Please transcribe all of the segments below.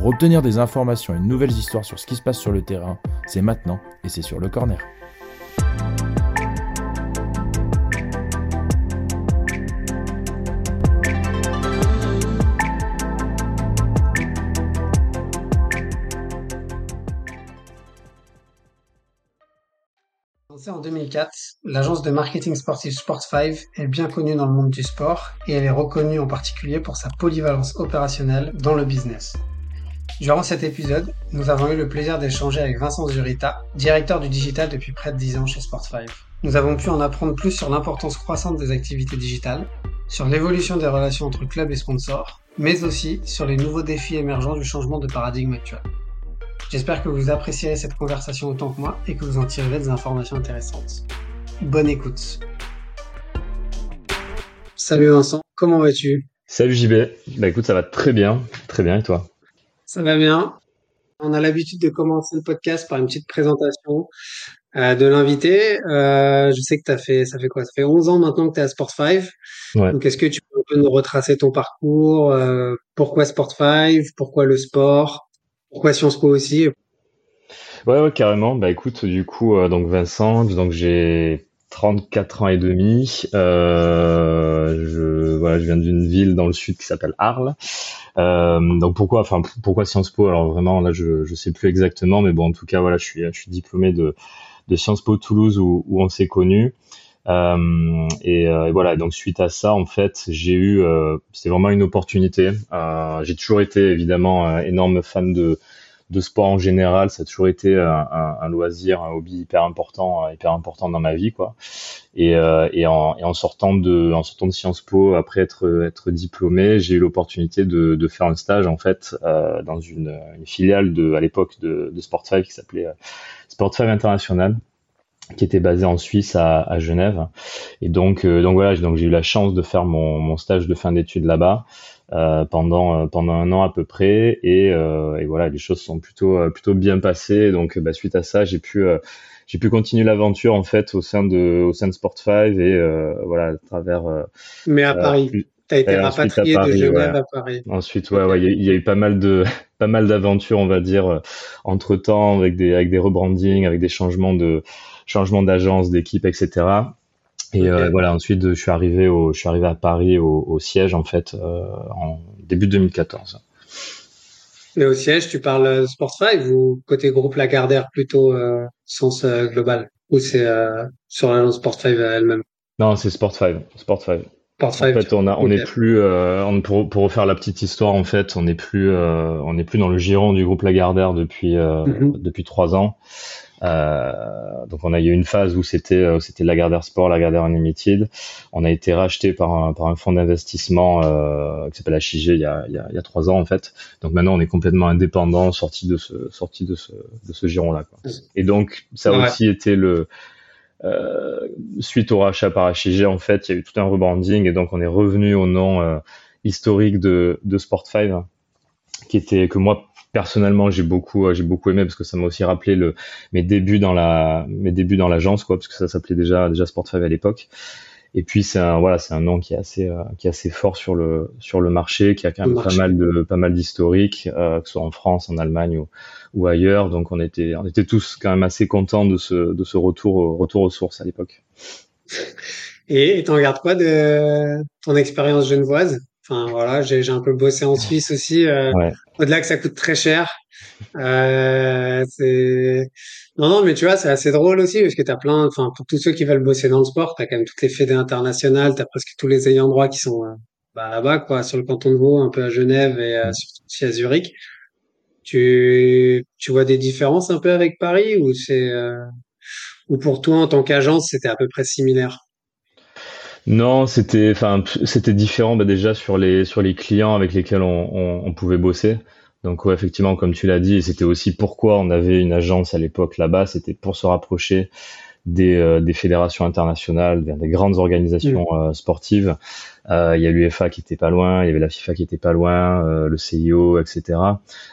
Pour obtenir des informations et de nouvelles histoires sur ce qui se passe sur le terrain, c'est maintenant et c'est sur le corner. Lancée en 2004, l'agence de marketing sportif Sport5 est bien connue dans le monde du sport et elle est reconnue en particulier pour sa polyvalence opérationnelle dans le business. Durant cet épisode, nous avons eu le plaisir d'échanger avec Vincent Zurita, directeur du digital depuis près de 10 ans chez Sport5. Nous avons pu en apprendre plus sur l'importance croissante des activités digitales, sur l'évolution des relations entre clubs et sponsors, mais aussi sur les nouveaux défis émergents du changement de paradigme actuel. J'espère que vous apprécierez cette conversation autant que moi et que vous en tirerez des informations intéressantes. Bonne écoute. Salut Vincent, comment vas-tu? Salut JB, bah écoute ça va très bien, très bien et toi? Ça va bien. On a l'habitude de commencer le podcast par une petite présentation euh, de l'invité. Euh, je sais que as fait, ça fait quoi? Ça fait 11 ans maintenant que tu es à Sport5. Ouais. Donc est-ce que tu peux un peu nous retracer ton parcours euh, Pourquoi Sport5 Pourquoi le sport? Pourquoi Sciences Po aussi? Ouais, ouais, carrément. Bah écoute, du coup, euh, donc Vincent, donc j'ai 34 ans et demi. Euh, je, voilà, je viens d'une ville dans le sud qui s'appelle Arles. Euh, donc pourquoi, enfin pourquoi Sciences Po? Alors vraiment là, je je sais plus exactement, mais bon, en tout cas voilà, je suis je suis diplômé de de Sciences Po Toulouse où, où on s'est connus. Euh, et, euh, et, voilà, donc suite à ça, en fait, j'ai eu, euh, c'était vraiment une opportunité. Euh, j'ai toujours été évidemment énorme fan de, de sport en général. Ça a toujours été un, un, un loisir, un hobby hyper important, hyper important dans ma vie, quoi. Et, et, en, et en sortant de, en sortant de Sciences Po, après être, être diplômé, j'ai eu l'opportunité de, de faire un stage en fait dans une, une filiale de, à l'époque de, de Sport5 qui s'appelait Sport5 International qui était basé en Suisse à, à Genève. Et donc, euh, donc voilà, donc j'ai eu la chance de faire mon, mon stage de fin d'études là-bas euh, pendant pendant un an à peu près. Et, euh, et, voilà, les choses sont plutôt plutôt bien passées. Donc, bah, suite à ça, j'ai pu j'ai pu continuer l'aventure en fait au sein de au sein de Sport 5 et voilà à travers. Mais à Paris. T'as été rapatrié de Genève à Paris. Ensuite, ouais, ouais, il y, a eu pas mal de, pas mal d'aventures, on va dire, entre temps, avec des, avec des rebrandings, avec des changements de, changement d'agence, d'équipe, etc. Et euh, voilà, ensuite je suis arrivé au, je suis arrivé à Paris au, au siège en fait euh, en début 2014. Et au siège, tu parles Sport 5 ou côté groupe Lagardère plutôt euh, sens euh, global? Ou c'est euh, sur l'agence Sport 5 elle-même? Non, c'est Sport 5. Sport 5. Sport 5. En fait, on a, on n'est plus, euh, on, pour, pour refaire la petite histoire, en fait, on n'est plus, on n'est plus dans le giron du groupe Lagardère depuis mm -hmm. depuis trois ans. Euh, donc on a eu une phase où c'était euh, c'était Lagardère Sport, Lagardère Unlimited. On a été racheté par un par un fonds d'investissement euh, qui s'appelle HIG il y a il y a, il y a trois ans en fait. Donc maintenant on est complètement indépendant, sorti de ce sorti de ce de ce giron là. Quoi. Et donc ça a ouais. aussi été le euh, suite au rachat par HIG en fait il y a eu tout un rebranding et donc on est revenu au nom historique de de Sport 5 qui était que moi personnellement j'ai beaucoup j'ai beaucoup aimé parce que ça m'a aussi rappelé le mes débuts dans la mes débuts dans l'agence quoi parce que ça s'appelait déjà déjà Sport5 à l'époque. Et puis c'est un voilà c'est un nom qui est assez euh, qui est assez fort sur le sur le marché qui a quand même pas mal de pas mal d'historique euh, que ce soit en France en Allemagne ou, ou ailleurs. Donc on était on était tous quand même assez contents de ce de ce retour au, retour aux sources à l'époque. Et t'en gardes quoi de ton expérience genevoise? Enfin voilà, j'ai un peu bossé en Suisse aussi. Euh, ouais. Au-delà que ça coûte très cher. Euh, c'est non non, mais tu vois, c'est assez drôle aussi parce que t'as plein. Enfin, pour tous ceux qui veulent bosser dans le sport, t'as quand même toutes les fédés internationales, t'as presque tous les ayants droit qui sont euh, bah, là-bas quoi, sur le canton de Vaud, un peu à Genève et euh, surtout aussi à Zurich. Tu tu vois des différences un peu avec Paris ou c'est euh, ou pour toi en tant qu'agence c'était à peu près similaire? Non, c'était, enfin, c'était différent bah, déjà sur les sur les clients avec lesquels on, on, on pouvait bosser. Donc ouais, effectivement, comme tu l'as dit, c'était aussi pourquoi on avait une agence à l'époque là-bas, c'était pour se rapprocher des, euh, des fédérations internationales, des, grandes organisations euh, sportives. Euh, il y a l'UEFA qui était pas loin, il y avait la FIFA qui était pas loin, le CIO, etc.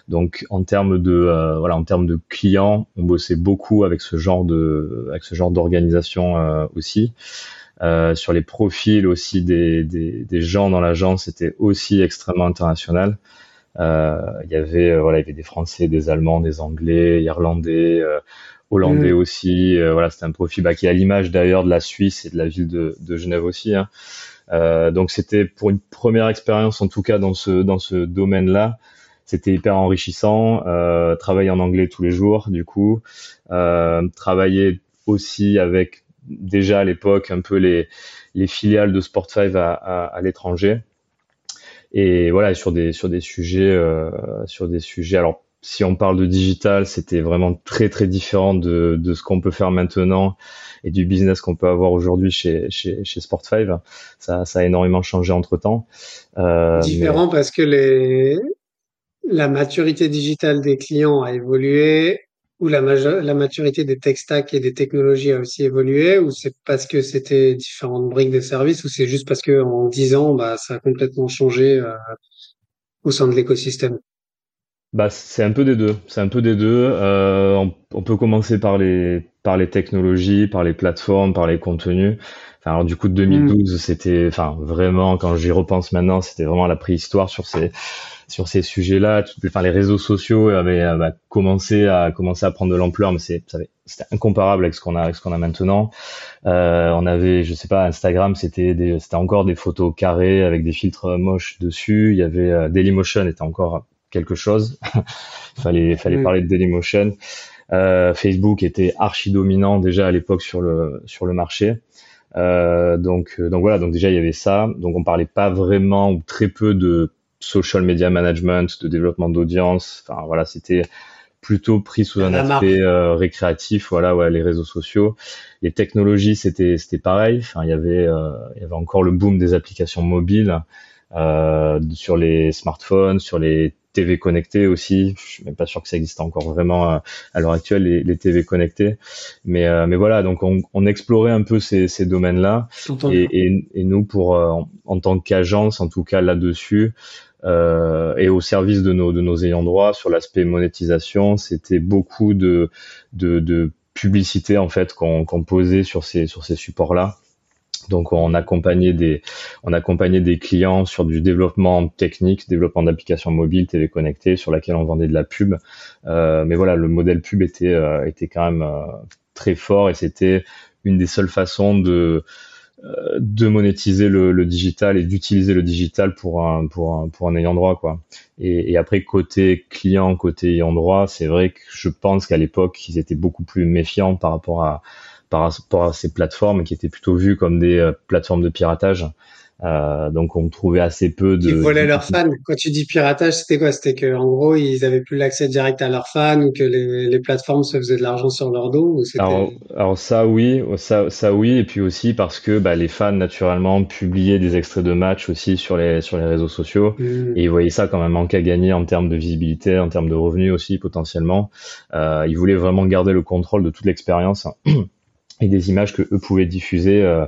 Donc en termes de voilà, en termes de clients, on bossait beaucoup avec ce genre de avec ce genre d'organisation aussi. Euh, sur les profils aussi des, des, des gens dans l'agence, c'était aussi extrêmement international. Euh, il y avait euh, voilà, il y avait des Français, des Allemands, des Anglais, Irlandais, euh, Hollandais mm. aussi. voilà, c'était un profil bah, qui est à l'image d'ailleurs de la Suisse et de la ville de, de Genève aussi. Hein. Euh, donc c'était pour une première expérience en tout cas dans ce dans ce domaine-là. C'était hyper enrichissant. Euh, travailler en anglais tous les jours, du coup, euh, travailler aussi avec déjà à l'époque un peu les les filiales de Sport5 à, à, à l'étranger. Et voilà sur des sur des sujets euh, sur des sujets alors si on parle de digital c'était vraiment très très différent de, de ce qu'on peut faire maintenant et du business qu'on peut avoir aujourd'hui chez chez chez Sport5 ça ça a énormément changé entre temps euh, différent parce que les la maturité digitale des clients a évolué ou la, la maturité des tech stacks et des technologies a aussi évolué, ou c'est parce que c'était différentes briques de services, ou c'est juste parce que en dix ans, bah, ça a complètement changé euh, au sein de l'écosystème? Bah, c'est un peu des deux. C'est un peu des deux. Euh, on, on, peut commencer par les par les technologies, par les plateformes, par les contenus. Alors du coup, 2012, mm. c'était, enfin, vraiment, quand j'y repense maintenant, c'était vraiment la préhistoire sur ces sur ces sujets-là. Enfin, les réseaux sociaux avaient, avaient, commencé à commencer à prendre de l'ampleur, mais c'est c'était incomparable avec ce qu'on a avec ce qu'on a maintenant. Euh, on avait, je sais pas, Instagram, c'était c'était encore des photos carrées avec des filtres moches dessus. Il y avait euh, Dailymotion était encore quelque chose. il fallait, fallait parler de Dailymotion. Euh, Facebook était archi dominant déjà à l'époque sur le sur le marché. Euh, donc euh, donc voilà donc déjà il y avait ça. Donc on parlait pas vraiment ou très peu de social media management, de développement d'audience. Enfin voilà c'était plutôt pris sous un aspect euh, récréatif. Voilà ouais les réseaux sociaux, les technologies c'était c'était pareil. Enfin il y avait euh, il y avait encore le boom des applications mobiles. Euh, sur les smartphones, sur les TV connectés aussi. Je suis même pas sûr que ça existe encore vraiment euh, à, l'heure actuelle les, les, TV connectés. Mais euh, mais voilà, donc on, on explorait un peu ces, ces domaines-là. Et, et, et, nous, pour euh, en, tant qu'agence, en tout cas là-dessus. Euh, et au service de nos de nos ayants droit sur l'aspect monétisation, c'était beaucoup de, de, de publicité en fait qu'on qu'on posait sur ces sur ces supports-là. Donc on accompagnait des on accompagnait des clients sur du développement technique, développement d'applications mobiles, télé connectées, sur laquelle on vendait de la pub. Euh, mais voilà, le modèle pub était euh, était quand même euh, très fort et c'était une des seules façons de de monétiser le, le digital et d'utiliser le digital pour un pour un pour un ayant droit quoi. Et, et après côté client, côté ayant droit, c'est vrai que je pense qu'à l'époque ils étaient beaucoup plus méfiants par rapport à par rapport à ces plateformes qui étaient plutôt vues comme des euh, plateformes de piratage. Euh, donc on trouvait assez peu de. Ils volaient leurs fans. Quand tu dis piratage, c'était quoi? C'était que en gros ils avaient plus l'accès direct à leurs fans ou que les, les plateformes se faisaient de l'argent sur leur dos ou alors, alors, ça oui, ça, ça oui, et puis aussi parce que bah, les fans naturellement publiaient des extraits de matchs aussi sur les sur les réseaux sociaux mmh. et ils voyaient ça comme un manque à gagner en termes de visibilité, en termes de revenus aussi potentiellement. Euh, ils voulaient vraiment garder le contrôle de toute l'expérience. et des images que eux pouvaient diffuser euh,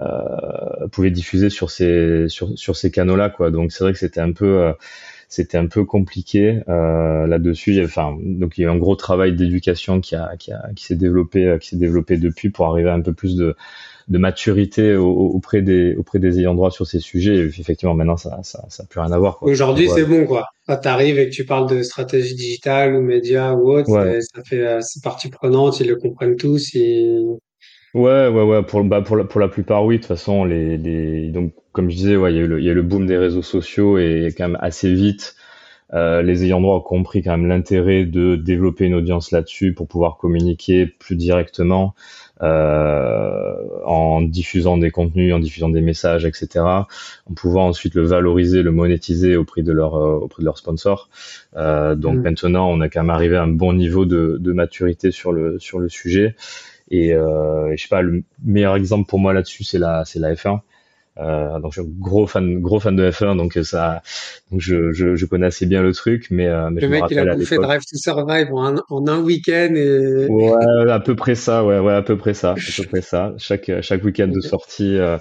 euh, pouvaient diffuser sur ces sur, sur ces canaux là quoi donc c'est vrai que c'était un peu euh, c'était un peu compliqué euh, là-dessus. Enfin, donc il y a eu un gros travail d'éducation qui a qui, a, qui s'est développé euh, qui s'est développé depuis pour arriver à un peu plus de de maturité auprès des auprès des ayants droit sur ces sujets. Et effectivement, maintenant, ça ça, ça plus rien à voir. Aujourd'hui, c'est bon, quoi. Quand t'arrives et que tu parles de stratégie digitale ou média ou autre, ça fait euh, c'est partie prenante, ils le comprennent tous. Et... Ouais, ouais, ouais. Pour, bah, pour, la, pour la plupart, oui. De toute façon, les, les, donc, comme je disais, ouais, il y a eu le, il y a le boom des réseaux sociaux et quand même assez vite, euh, les ayants droit ont compris quand même l'intérêt de développer une audience là-dessus pour pouvoir communiquer plus directement euh, en diffusant des contenus, en diffusant des messages, etc. En pouvant ensuite le valoriser, le monétiser auprès de leur euh, auprès de leurs sponsors. Euh, donc mm. maintenant, on a quand même arrivé à un bon niveau de, de maturité sur le sur le sujet. Et, euh, je sais pas, le meilleur exemple pour moi là-dessus, c'est la c'est la F1. Euh, donc je suis gros fan, gros fan de F1, donc ça, donc je, je, je connais assez bien le truc, mais, euh, mais le je mec me il a bouffé. Drive to Survive en un, en un week-end et Ouais, à peu près ça, ouais, ouais, à peu près ça, à peu près ça. Chaque, chaque week-end de sortie. Euh...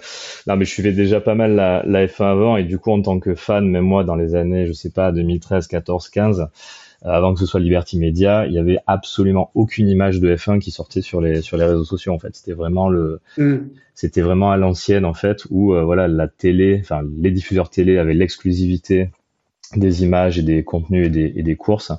Non, mais je suivais déjà pas mal la, la F1 avant, et du coup, en tant que fan, même moi, dans les années, je sais pas, 2013, 14, 15, euh, avant que ce soit Liberty Media, il y avait absolument aucune image de F1 qui sortait sur les, sur les réseaux sociaux, en fait. C'était vraiment le, Hmm. c'était vraiment à l'ancienne, en fait, où, euh, voilà, la télé, enfin, les diffuseurs télé avaient l'exclusivité des images et des contenus et des, et des courses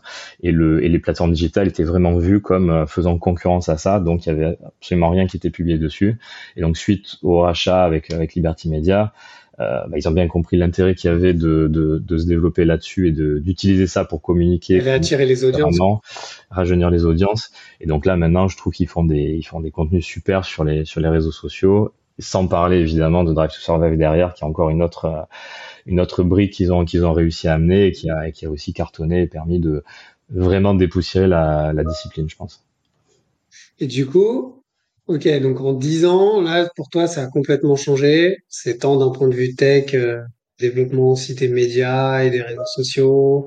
et le et les plateformes digitales étaient vraiment vues comme euh, faisant concurrence à ça donc il y avait absolument rien qui était publié dessus et donc suite au rachat avec avec Liberty Media euh, bah, ils ont bien compris l'intérêt qu'il y avait de, de, de se développer là-dessus et d'utiliser ça pour communiquer attiré les audiences. rajeunir les audiences et donc là maintenant je trouve qu'ils font des ils font des contenus super sur les sur les réseaux sociaux sans parler évidemment de Drive to Survive derrière qui est encore une autre euh, une autre brique qu'ils ont qu'ils ont réussi à amener et qui a et qui a aussi cartonné et permis de vraiment dépoussiérer la, la discipline je pense Et du coup, ok, donc en 10 ans, là, pour toi, ça a complètement changé. C'est tant d'un point de vue tech, euh, développement aussi des médias et des réseaux sociaux,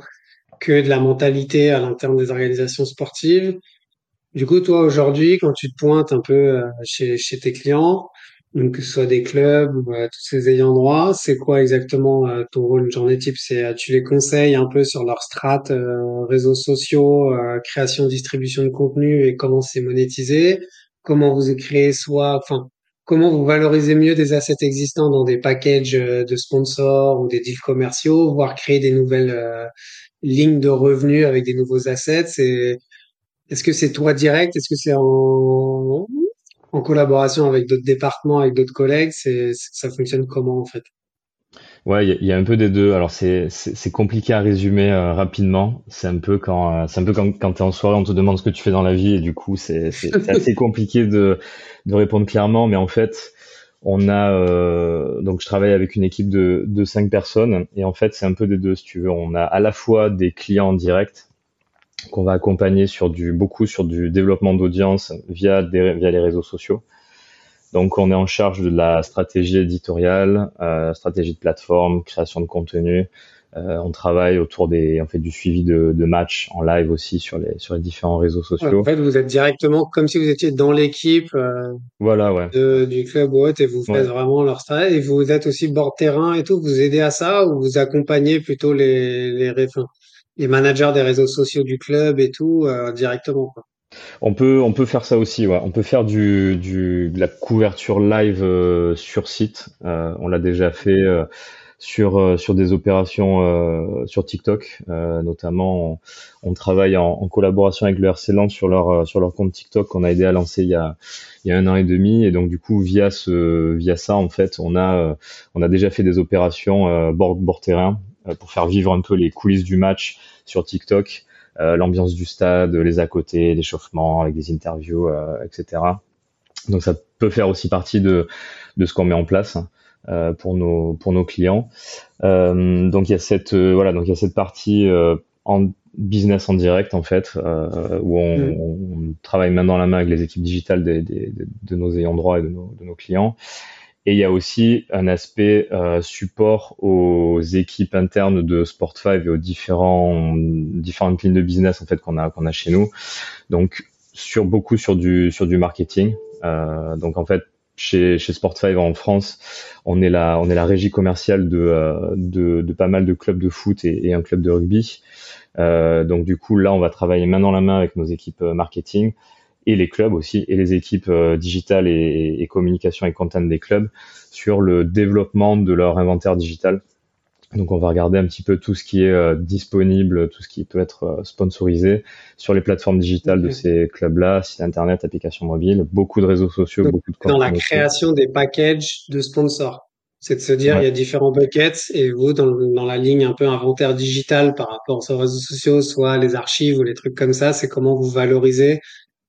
que de la mentalité à l'interne des organisations sportives. Du coup, toi, aujourd'hui, quand tu te pointes un peu euh, chez, chez tes clients, donc que ce soit des clubs ou euh, tous ces ayants droit, c'est quoi exactement euh, ton rôle, une journée type? C'est euh, tu les conseilles un peu sur leur strat, euh, réseaux sociaux, création, distribution de contenu et comment c'est monétisé, comment vous créez soit, enfin, comment vous valorisez mieux des assets existants dans des packages euh, de sponsors ou des deals commerciaux, voire créer des nouvelles euh, lignes de revenus avec des nouveaux assets. C'est est-ce que c'est toi direct? Est-ce que c'est en, en collaboration avec d'autres départements, avec d'autres collègues? C'est, c'est- ça fonctionne comment en fait? Ouais il y, a il y a un peu des deux alors c'est c'est compliqué à résumer euh, rapidement c'est un peu quand euh, c'est un peu quand quand t'es en soirée on te demande ce que tu fais dans la vie et du coup c'est c'est assez compliqué de de répondre clairement mais en fait On a euh, donc je travaille avec une équipe de, de cinq personnes et en fait c'est un peu des deux si tu veux. On a à la fois des clients directs qu'on va accompagner sur du beaucoup sur du développement d'audience via des, via les réseaux sociaux. Donc on est en charge de la stratégie éditoriale, euh, stratégie de plateforme, création de contenu. Euh, on travaille autour des, on fait du suivi de, de matchs en live aussi sur les sur les différents réseaux sociaux. en fait, vous êtes directement comme si vous étiez dans l'équipe euh, Voilà, ouais. de, du club ou autre et vous faites Ouais. vraiment leur travail et vous êtes aussi bord terrain et tout. Vous aidez à ça ou vous accompagnez plutôt les les, ré- enfin, les managers des réseaux sociaux du club et tout directement quoi? On peut, on peut faire ça aussi, ouais. On peut faire du, du, de la couverture live euh, sur site. Euh, on l'a déjà fait euh, sur, euh, sur des opérations euh, sur TikTok, euh, notamment. On, travaille en, en collaboration avec le RC sur leur, sur leur compte TikTok qu'on a aidé à lancer il y a, il y a un an et demi. Et donc, du coup, via ce, via ça, en fait, on a, on a déjà fait des opérations bord, bord terrain pour faire vivre un peu les coulisses du match sur TikTok l'ambiance du stade, les à côté, l'échauffement avec des interviews, euh, etc. Donc ça peut faire aussi partie de, de ce qu'on met en place euh, pour nos pour nos clients. Euh, donc il y a cette euh, voilà donc il y a cette partie euh, en business en direct en fait euh, où on, Mm. on travaille main dans la main avec les équipes digitales des, des- de, de nos ayants droit et de nos, de nos clients. Et il y a aussi un aspect euh, support aux équipes internes de Sport5 et aux différents différentes lignes de business en fait qu'on a qu'on a chez nous. Donc sur beaucoup sur du sur du marketing. Euh, donc en fait chez chez Sport5 en France, on est la on est la régie commerciale de euh, de, de pas mal de clubs de foot et, et un club de rugby. Euh, donc du coup là on va travailler main dans la main avec nos équipes euh, marketing et les clubs aussi, et les équipes euh, digitales et, et communication et content des clubs sur le développement de leur inventaire digital. Donc on va regarder un petit peu tout ce qui est euh, disponible, tout ce qui peut être euh, sponsorisé sur les plateformes digitales de ces clubs-là, site internet, applications mobiles, beaucoup de réseaux sociaux, Donc, beaucoup de Dans la création des packages de sponsors. C'est de se dire, il y a différents buckets et vous, dans, dans la ligne un peu inventaire digital par rapport aux réseaux sociaux, soit les archives ou les trucs comme ça, c'est comment vous valorisez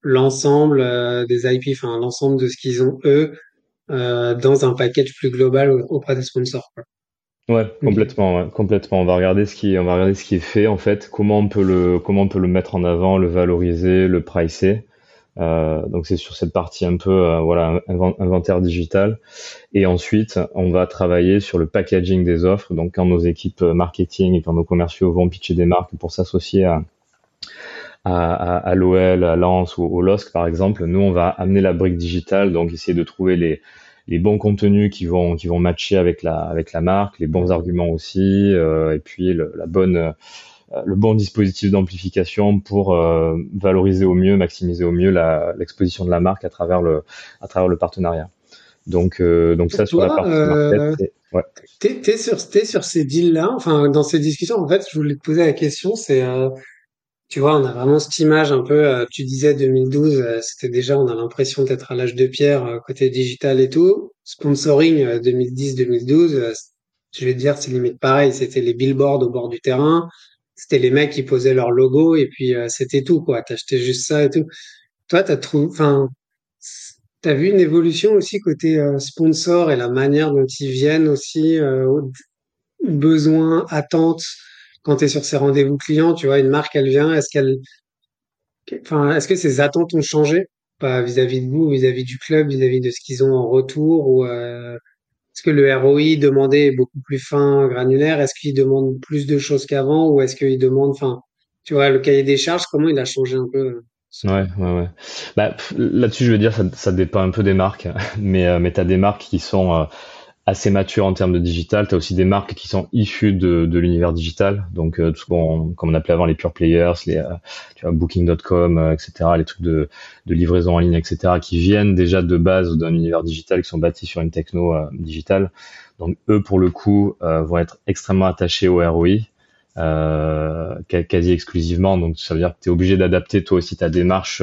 l'ensemble euh, des IP, enfin l'ensemble de ce qu'ils ont eux euh, dans un package plus global au- auprès des sponsors. quoi. Ouais, complètement, complètement. On va regarder ce qui, on va regarder ce qui est fait en fait, comment on peut le, comment on peut le mettre en avant, le valoriser, le pricer, donc c'est sur cette partie un peu voilà inventaire digital. Et ensuite, on va travailler sur le packaging des offres. Donc quand nos équipes marketing et quand nos commerciaux vont pitcher des marques pour s'associer à à, à, l'OL, à Lens ou au LOSC par exemple, nous on va amener la brique digitale, donc essayer de trouver les, les bons contenus qui vont qui vont matcher avec la avec la marque, les bons arguments aussi, euh, et puis le, la bonne euh, le bon dispositif d'amplification pour euh, valoriser au mieux, maximiser au mieux l'exposition de la marque à travers le à travers le partenariat. Donc donc ça sur la partie market. Ouais. T'es sur t'es sur ces deals là, enfin dans ces discussions en fait, je voulais te poser la question, c'est tu vois, on a vraiment cette image un peu, euh, tu disais 2012, euh, c'était déjà, on a l'impression d'être à l'âge de pierre euh, côté digital et tout. Sponsoring 2010-2012, je vais te dire, c'est limite pareil, c'était les billboards au bord du terrain, c'était les mecs qui posaient leur logo et puis c'était tout, quoi. T'achetais juste ça et tout. Toi, t'as trouvé, enfin, t'as vu une évolution aussi côté sponsor et la manière dont ils viennent aussi, besoins, attentes quand tu es sur ces rendez-vous clients, tu vois, une marque, elle vient, est-ce qu'elle, enfin, est-ce que ses attentes ont changé, pas vis-à-vis de vous, vis-à-vis du club, vis-à-vis de ce qu'ils ont en retour, ou euh, est-ce que le ROI demandé est beaucoup plus fin, granulaire, est-ce qu'il demande plus de choses qu'avant, ou est-ce qu'il demande, enfin, tu vois, le cahier des charges, comment il a changé un peu? Euh, Ouais, ouais, ouais. Bah, là-dessus, je veux dire, ça, ça dépend un peu des marques, mais, euh, mais tu as des marques qui sont assez mature en termes de digital. Tu as aussi des marques qui sont issues de, de l'univers digital, donc euh, tout ce qu'on comme on appelait avant les pure players, les euh, tu vois Booking.com, euh, etc., les trucs de, de livraison en ligne, etc., qui viennent déjà de base d'un univers digital, qui sont bâtis sur une techno euh, digitale. Donc eux, pour le coup, vont être extrêmement attachés au ROI. quasi exclusivement, donc ça veut dire que tu es obligé d'adapter toi aussi ta démarche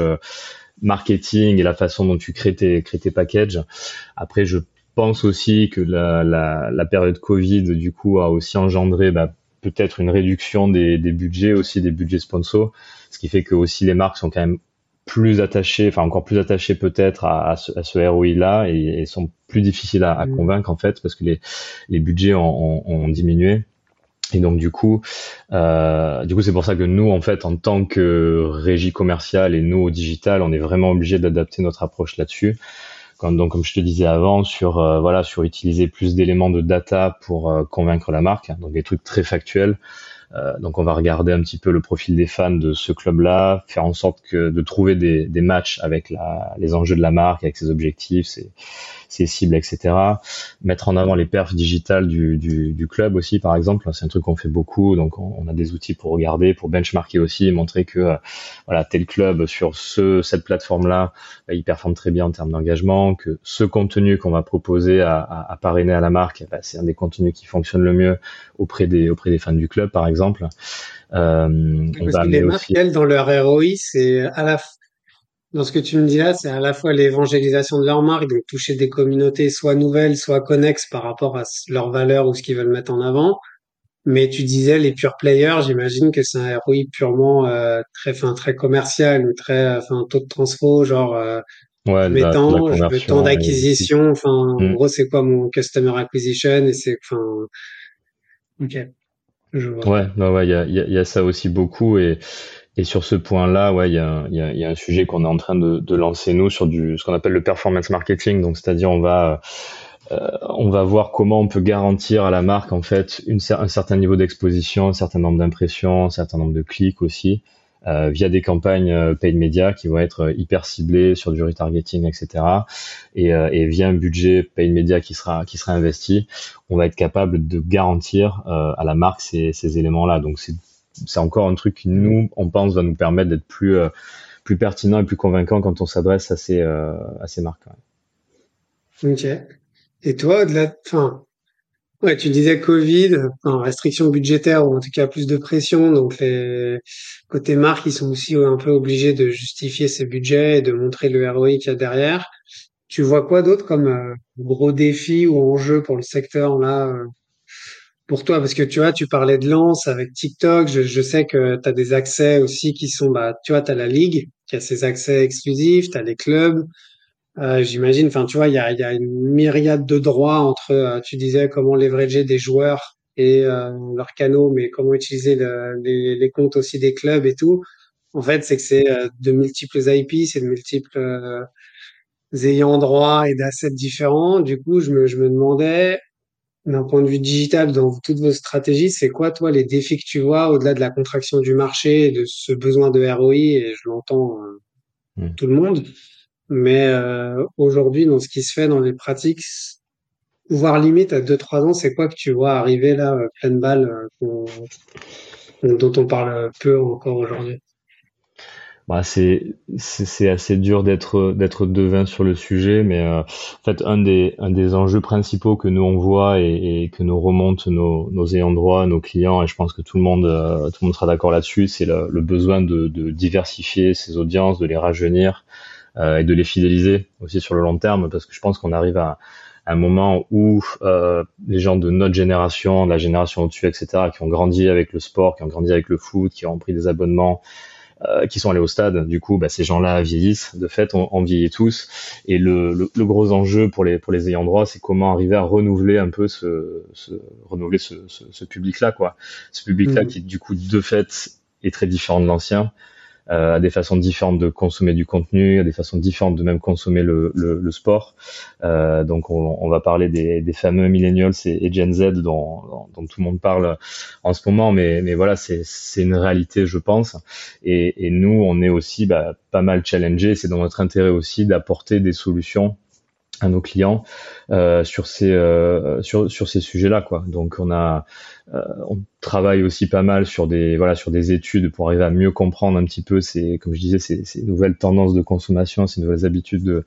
marketing et la façon dont tu crées tes, crées tes packages. Après, je pense aussi que la, la, la, période Covid, du coup, a aussi engendré bah, peut-être une réduction des, des, budgets, aussi des budgets sponsors, ce qui fait que aussi les marques sont quand même plus attachées, enfin encore plus attachées peut-être à, à, ce, ROI-là et, sont plus difficiles à, à, mmh. convaincre en fait parce que les, les budgets ont, ont, ont diminué. Et donc du coup, euh, du coup c'est pour ça que nous en fait en tant que régie commerciale et nous au digital, on est vraiment obligé d'adapter notre approche là-dessus donc comme je te disais avant, sur euh, voilà, sur utiliser plus d'éléments de data pour euh, convaincre la marque, hein, donc des trucs très factuels. Euh, donc on va regarder un petit peu le profil des fans de ce club-là, faire en sorte que de trouver des, des matchs avec la, les enjeux de la marque, avec ses objectifs, ses, ses cibles, etc. Mettre en avant les perfs digitales du, du, du club aussi, par exemple, c'est un truc qu'on fait beaucoup. Donc on, a des outils pour regarder, pour benchmarker aussi, montrer que euh, voilà tel club sur ce cette plateforme-là, bah, il performe très bien en termes d'engagement, que ce contenu qu'on va proposer à, à, à, parrainer à la marque, bah, c'est un des contenus qui fonctionne le mieux auprès des auprès des fans du club, par exemple. Euh, on va les marques, elles, dans leur ROI, c'est à la dans ce que tu me dis là, c'est à la fois l'évangélisation de leur marque, donc toucher des communautés soit nouvelles, soit connexes par rapport à leurs valeurs ou ce qu'ils veulent mettre en avant. Mais tu disais les pure players, j'imagine que c'est un ROI purement euh, très fin, très commercial ou très enfin taux de transfo genre euh, ouais, je le temps d'acquisition, enfin en mm. gros c'est quoi mon customer acquisition et c'est enfin OK. Je vois. Ouais, bah ouais, il y a, y a ça aussi beaucoup et et sur ce point-là, il y a, y, a, y a, un sujet qu'on est en train de, de, lancer nous sur du ce qu'on appelle le performance marketing. Donc, c'est-à-dire on va euh, on va voir comment on peut garantir à la marque en fait une, un certain niveau d'exposition, un certain nombre d'impressions, un certain nombre de clics aussi. Euh, via des campagnes euh, paid media qui vont être euh, hyper ciblées sur du retargeting, etc. Et, et via un budget paid media qui sera qui sera investi, on va être capable de garantir à la marque ces, ces éléments-là. Donc c'est c'est encore un truc qui nous, on pense, va nous permettre d'être plus, plus pertinent et plus convaincant quand on s'adresse à ces, à ces marques. Ok. Et toi, au-delà, enfin, ouais, tu disais Covid, enfin, restriction budgétaire ou en tout cas plus de pression, donc les côté marques, ils sont aussi un peu obligés de justifier ces budgets et de montrer le ROI qu'il y a derrière. Tu vois quoi d'autre comme euh, gros défi ou enjeu pour le secteur là pour toi? Parce que tu vois, tu parlais de lance avec TikTok. Je, je sais que tu as des accès aussi qui sont, bah, tu vois, tu as la ligue qui a ses accès exclusifs, tu as les clubs. Euh, J'imagine, enfin, tu vois, il y a, y a, une myriade de droits entre, euh, tu disais, comment leverager des joueurs et euh, leurs canaux, mais comment utiliser le, les, les, comptes aussi des clubs et tout. En fait, c'est que c'est de multiples IP, c'est de multiples ayants droit et d'assets différents. Du coup, je me, je me demandais, d'un point de vue digital, dans toutes vos stratégies, c'est quoi, toi, les défis que tu vois au-delà de la contraction du marché de ce besoin de ROI, et je l'entends mmh. tout le monde. Mais euh, aujourd'hui, dans ce qui se fait dans les pratiques, voire limite à 2-3 ans, c'est quoi que tu vois arriver là, euh, pleine balle, euh, dont on parle peu encore aujourd'hui? Bah, c'est c'est assez dur d'être d'être devin sur le sujet, mais en fait un des un des enjeux principaux que nous on voit et, que nous remontent nos, nos ayants droit, nos clients, et je pense que tout le monde tout le monde sera d'accord là-dessus, c'est le, le, besoin de, de diversifier ses audiences, de les rajeunir, euh, et de les fidéliser aussi sur le long terme parce que je pense qu'on arrive à, un moment où euh, les gens de notre génération, de la génération au-dessus, etc., qui ont grandi avec le sport, qui ont grandi avec le foot, qui ont pris des abonnements, euh, qui sont allés au stade, du coup, bah, ces gens-là vieillissent. De fait, on, on vieillit tous. Et le, le, gros enjeu pour les pour les ayants droit, c'est comment arriver à renouveler un peu ce, ce renouveler ce, ce, ce public-là, quoi. Ce public-là mmh. qui, du coup, de fait, est très différent de l'ancien euh, à des façons différentes de consommer du contenu, à des façons différentes de même consommer le, le, le sport. Euh, donc on, on, va parler des, des fameux millennials et, et, Gen Z dont, dont, tout le monde parle en ce moment, mais, mais voilà, c'est une réalité, je pense. Et, et nous, on est aussi bah, pas mal challengés. C'est dans notre intérêt aussi d'apporter des solutions à nos clients euh, sur ces euh, sur sur ces sujets-là quoi. Donc on a euh, on travaille aussi pas mal sur des voilà sur des études pour arriver à mieux comprendre un petit peu ces comme je disais ces, nouvelles tendances de consommation, ces nouvelles habitudes de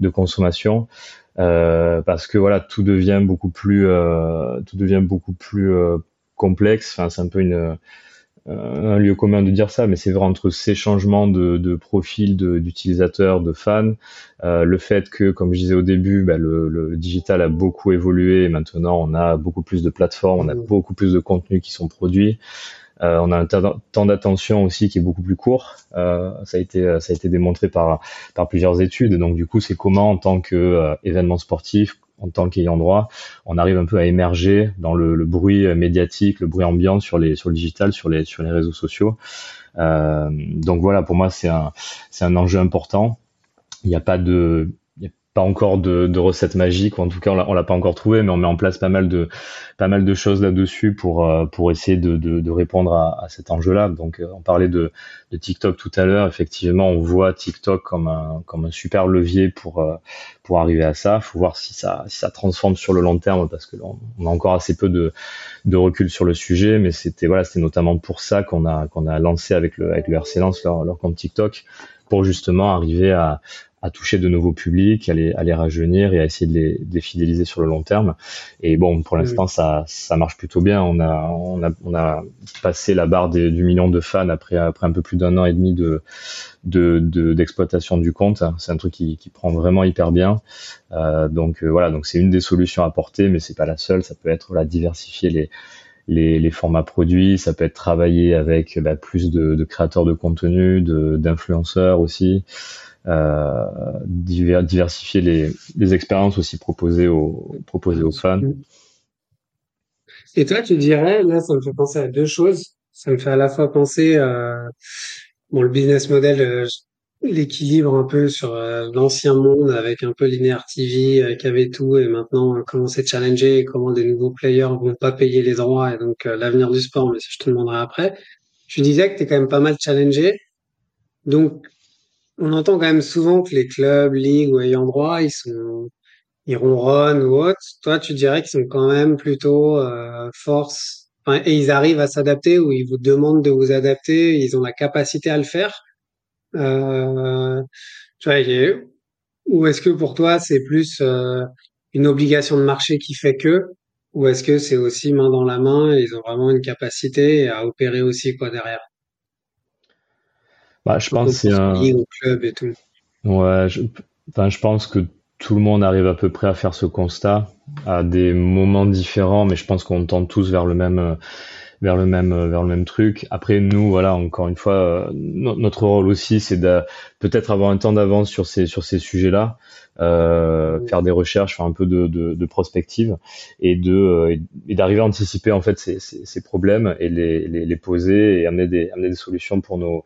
de consommation. Parce que voilà tout devient beaucoup plus tout devient beaucoup plus complexe. Enfin c'est un peu une un lieu commun de dire ça, mais c'est vrai entre ces changements de, de profil d'utilisateurs, de, fans, euh, le fait que, comme je disais au début, bah, le, le, digital a beaucoup évolué et maintenant on a beaucoup plus de plateformes, on a beaucoup plus de contenus qui sont produits. Euh, on a un temps d'attention aussi qui est beaucoup plus court. Euh, ça a été ça a été démontré par par plusieurs études. Donc du coup, c'est comment en tant que euh, événement sportif, en tant qu'ayant droit, on arrive un peu à émerger dans le, bruit médiatique, le bruit ambiant sur les sur le digital, sur les sur les réseaux sociaux. Euh, donc voilà, pour moi c'est un c'est un enjeu important. Il n'y a pas de pas encore de, de recette magique, ou en tout cas on l'a pas encore trouvé, mais on met en place pas mal de pas mal de choses là-dessus pour euh, pour essayer de, de, de répondre à, à cet enjeu-là. Donc euh, on parlait de, de TikTok tout à l'heure, effectivement on voit TikTok comme un comme un super levier pour euh, pour arriver à ça. Faut voir si ça si ça transforme sur le long terme parce que on a encore assez peu de de recul sur le sujet, mais c'était voilà c'était notamment pour ça qu'on a qu'on a lancé avec le avec le RC Lance leur, leur compte TikTok pour justement arriver à, à toucher de nouveaux publics, à les, à les rajeunir et à essayer de les, de fidéliser sur le long terme. Et bon, pour l'instant, ça, ça marche plutôt bien. On a, on a, on a passé la barre des, du million de fans après, après un peu plus d'un an et demi de, de, d'exploitation du compte. C'est un truc qui, qui prend vraiment hyper bien. Euh, donc euh, voilà, donc c'est une des solutions à apporter, mais c'est pas la seule. Ça peut être la diversifier les les, les, formats produits, ça peut être travailler avec bah, plus de, de, créateurs de contenu, d'influenceurs aussi euh, diversifier les, les, expériences aussi proposées aux, proposées aux fans. Et toi, tu dirais, là, ça me fait penser à deux choses. Ça me fait à la fois penser à bon, le business model, euh, l'équilibre un peu sur euh, l'ancien monde avec un peu linéaire TV euh, qui avait tout et maintenant comment c'est challengé, comment des nouveaux players vont pas payer les droits et donc l'avenir du sport, mais je te demanderai après. Tu disais que tu es quand même pas mal challengé. Donc, on entend quand même souvent que les clubs, ligues ou ayants droit, ils sont, ils ronronnent ou autre. Toi, tu dirais qu'ils sont quand même plutôt euh, force, et ils arrivent à s'adapter ou ils vous demandent de vous adapter, ils ont la capacité à le faire. Euh, tu vois, ou est-ce que pour toi c'est plus euh, une obligation de marché qui fait que, ou est-ce que c'est aussi main dans la main et ils ont vraiment une capacité à opérer aussi quoi derrière? Bah, je pense c'est un. club et tout. Ouais, je... Enfin, je pense que tout le monde arrive à peu près à faire ce constat à des moments différents, mais je pense qu'on tend tous vers le même vers le même vers le même truc. Après nous voilà encore une fois notre rôle aussi c'est de peut-être avoir un temps d'avance sur ces sur ces sujets-là, euh, faire des recherches, faire un peu de, de, de prospective et de et d'arriver à anticiper en fait ces, ces, ces problèmes et les, les, les, poser et amener des amener des solutions pour nos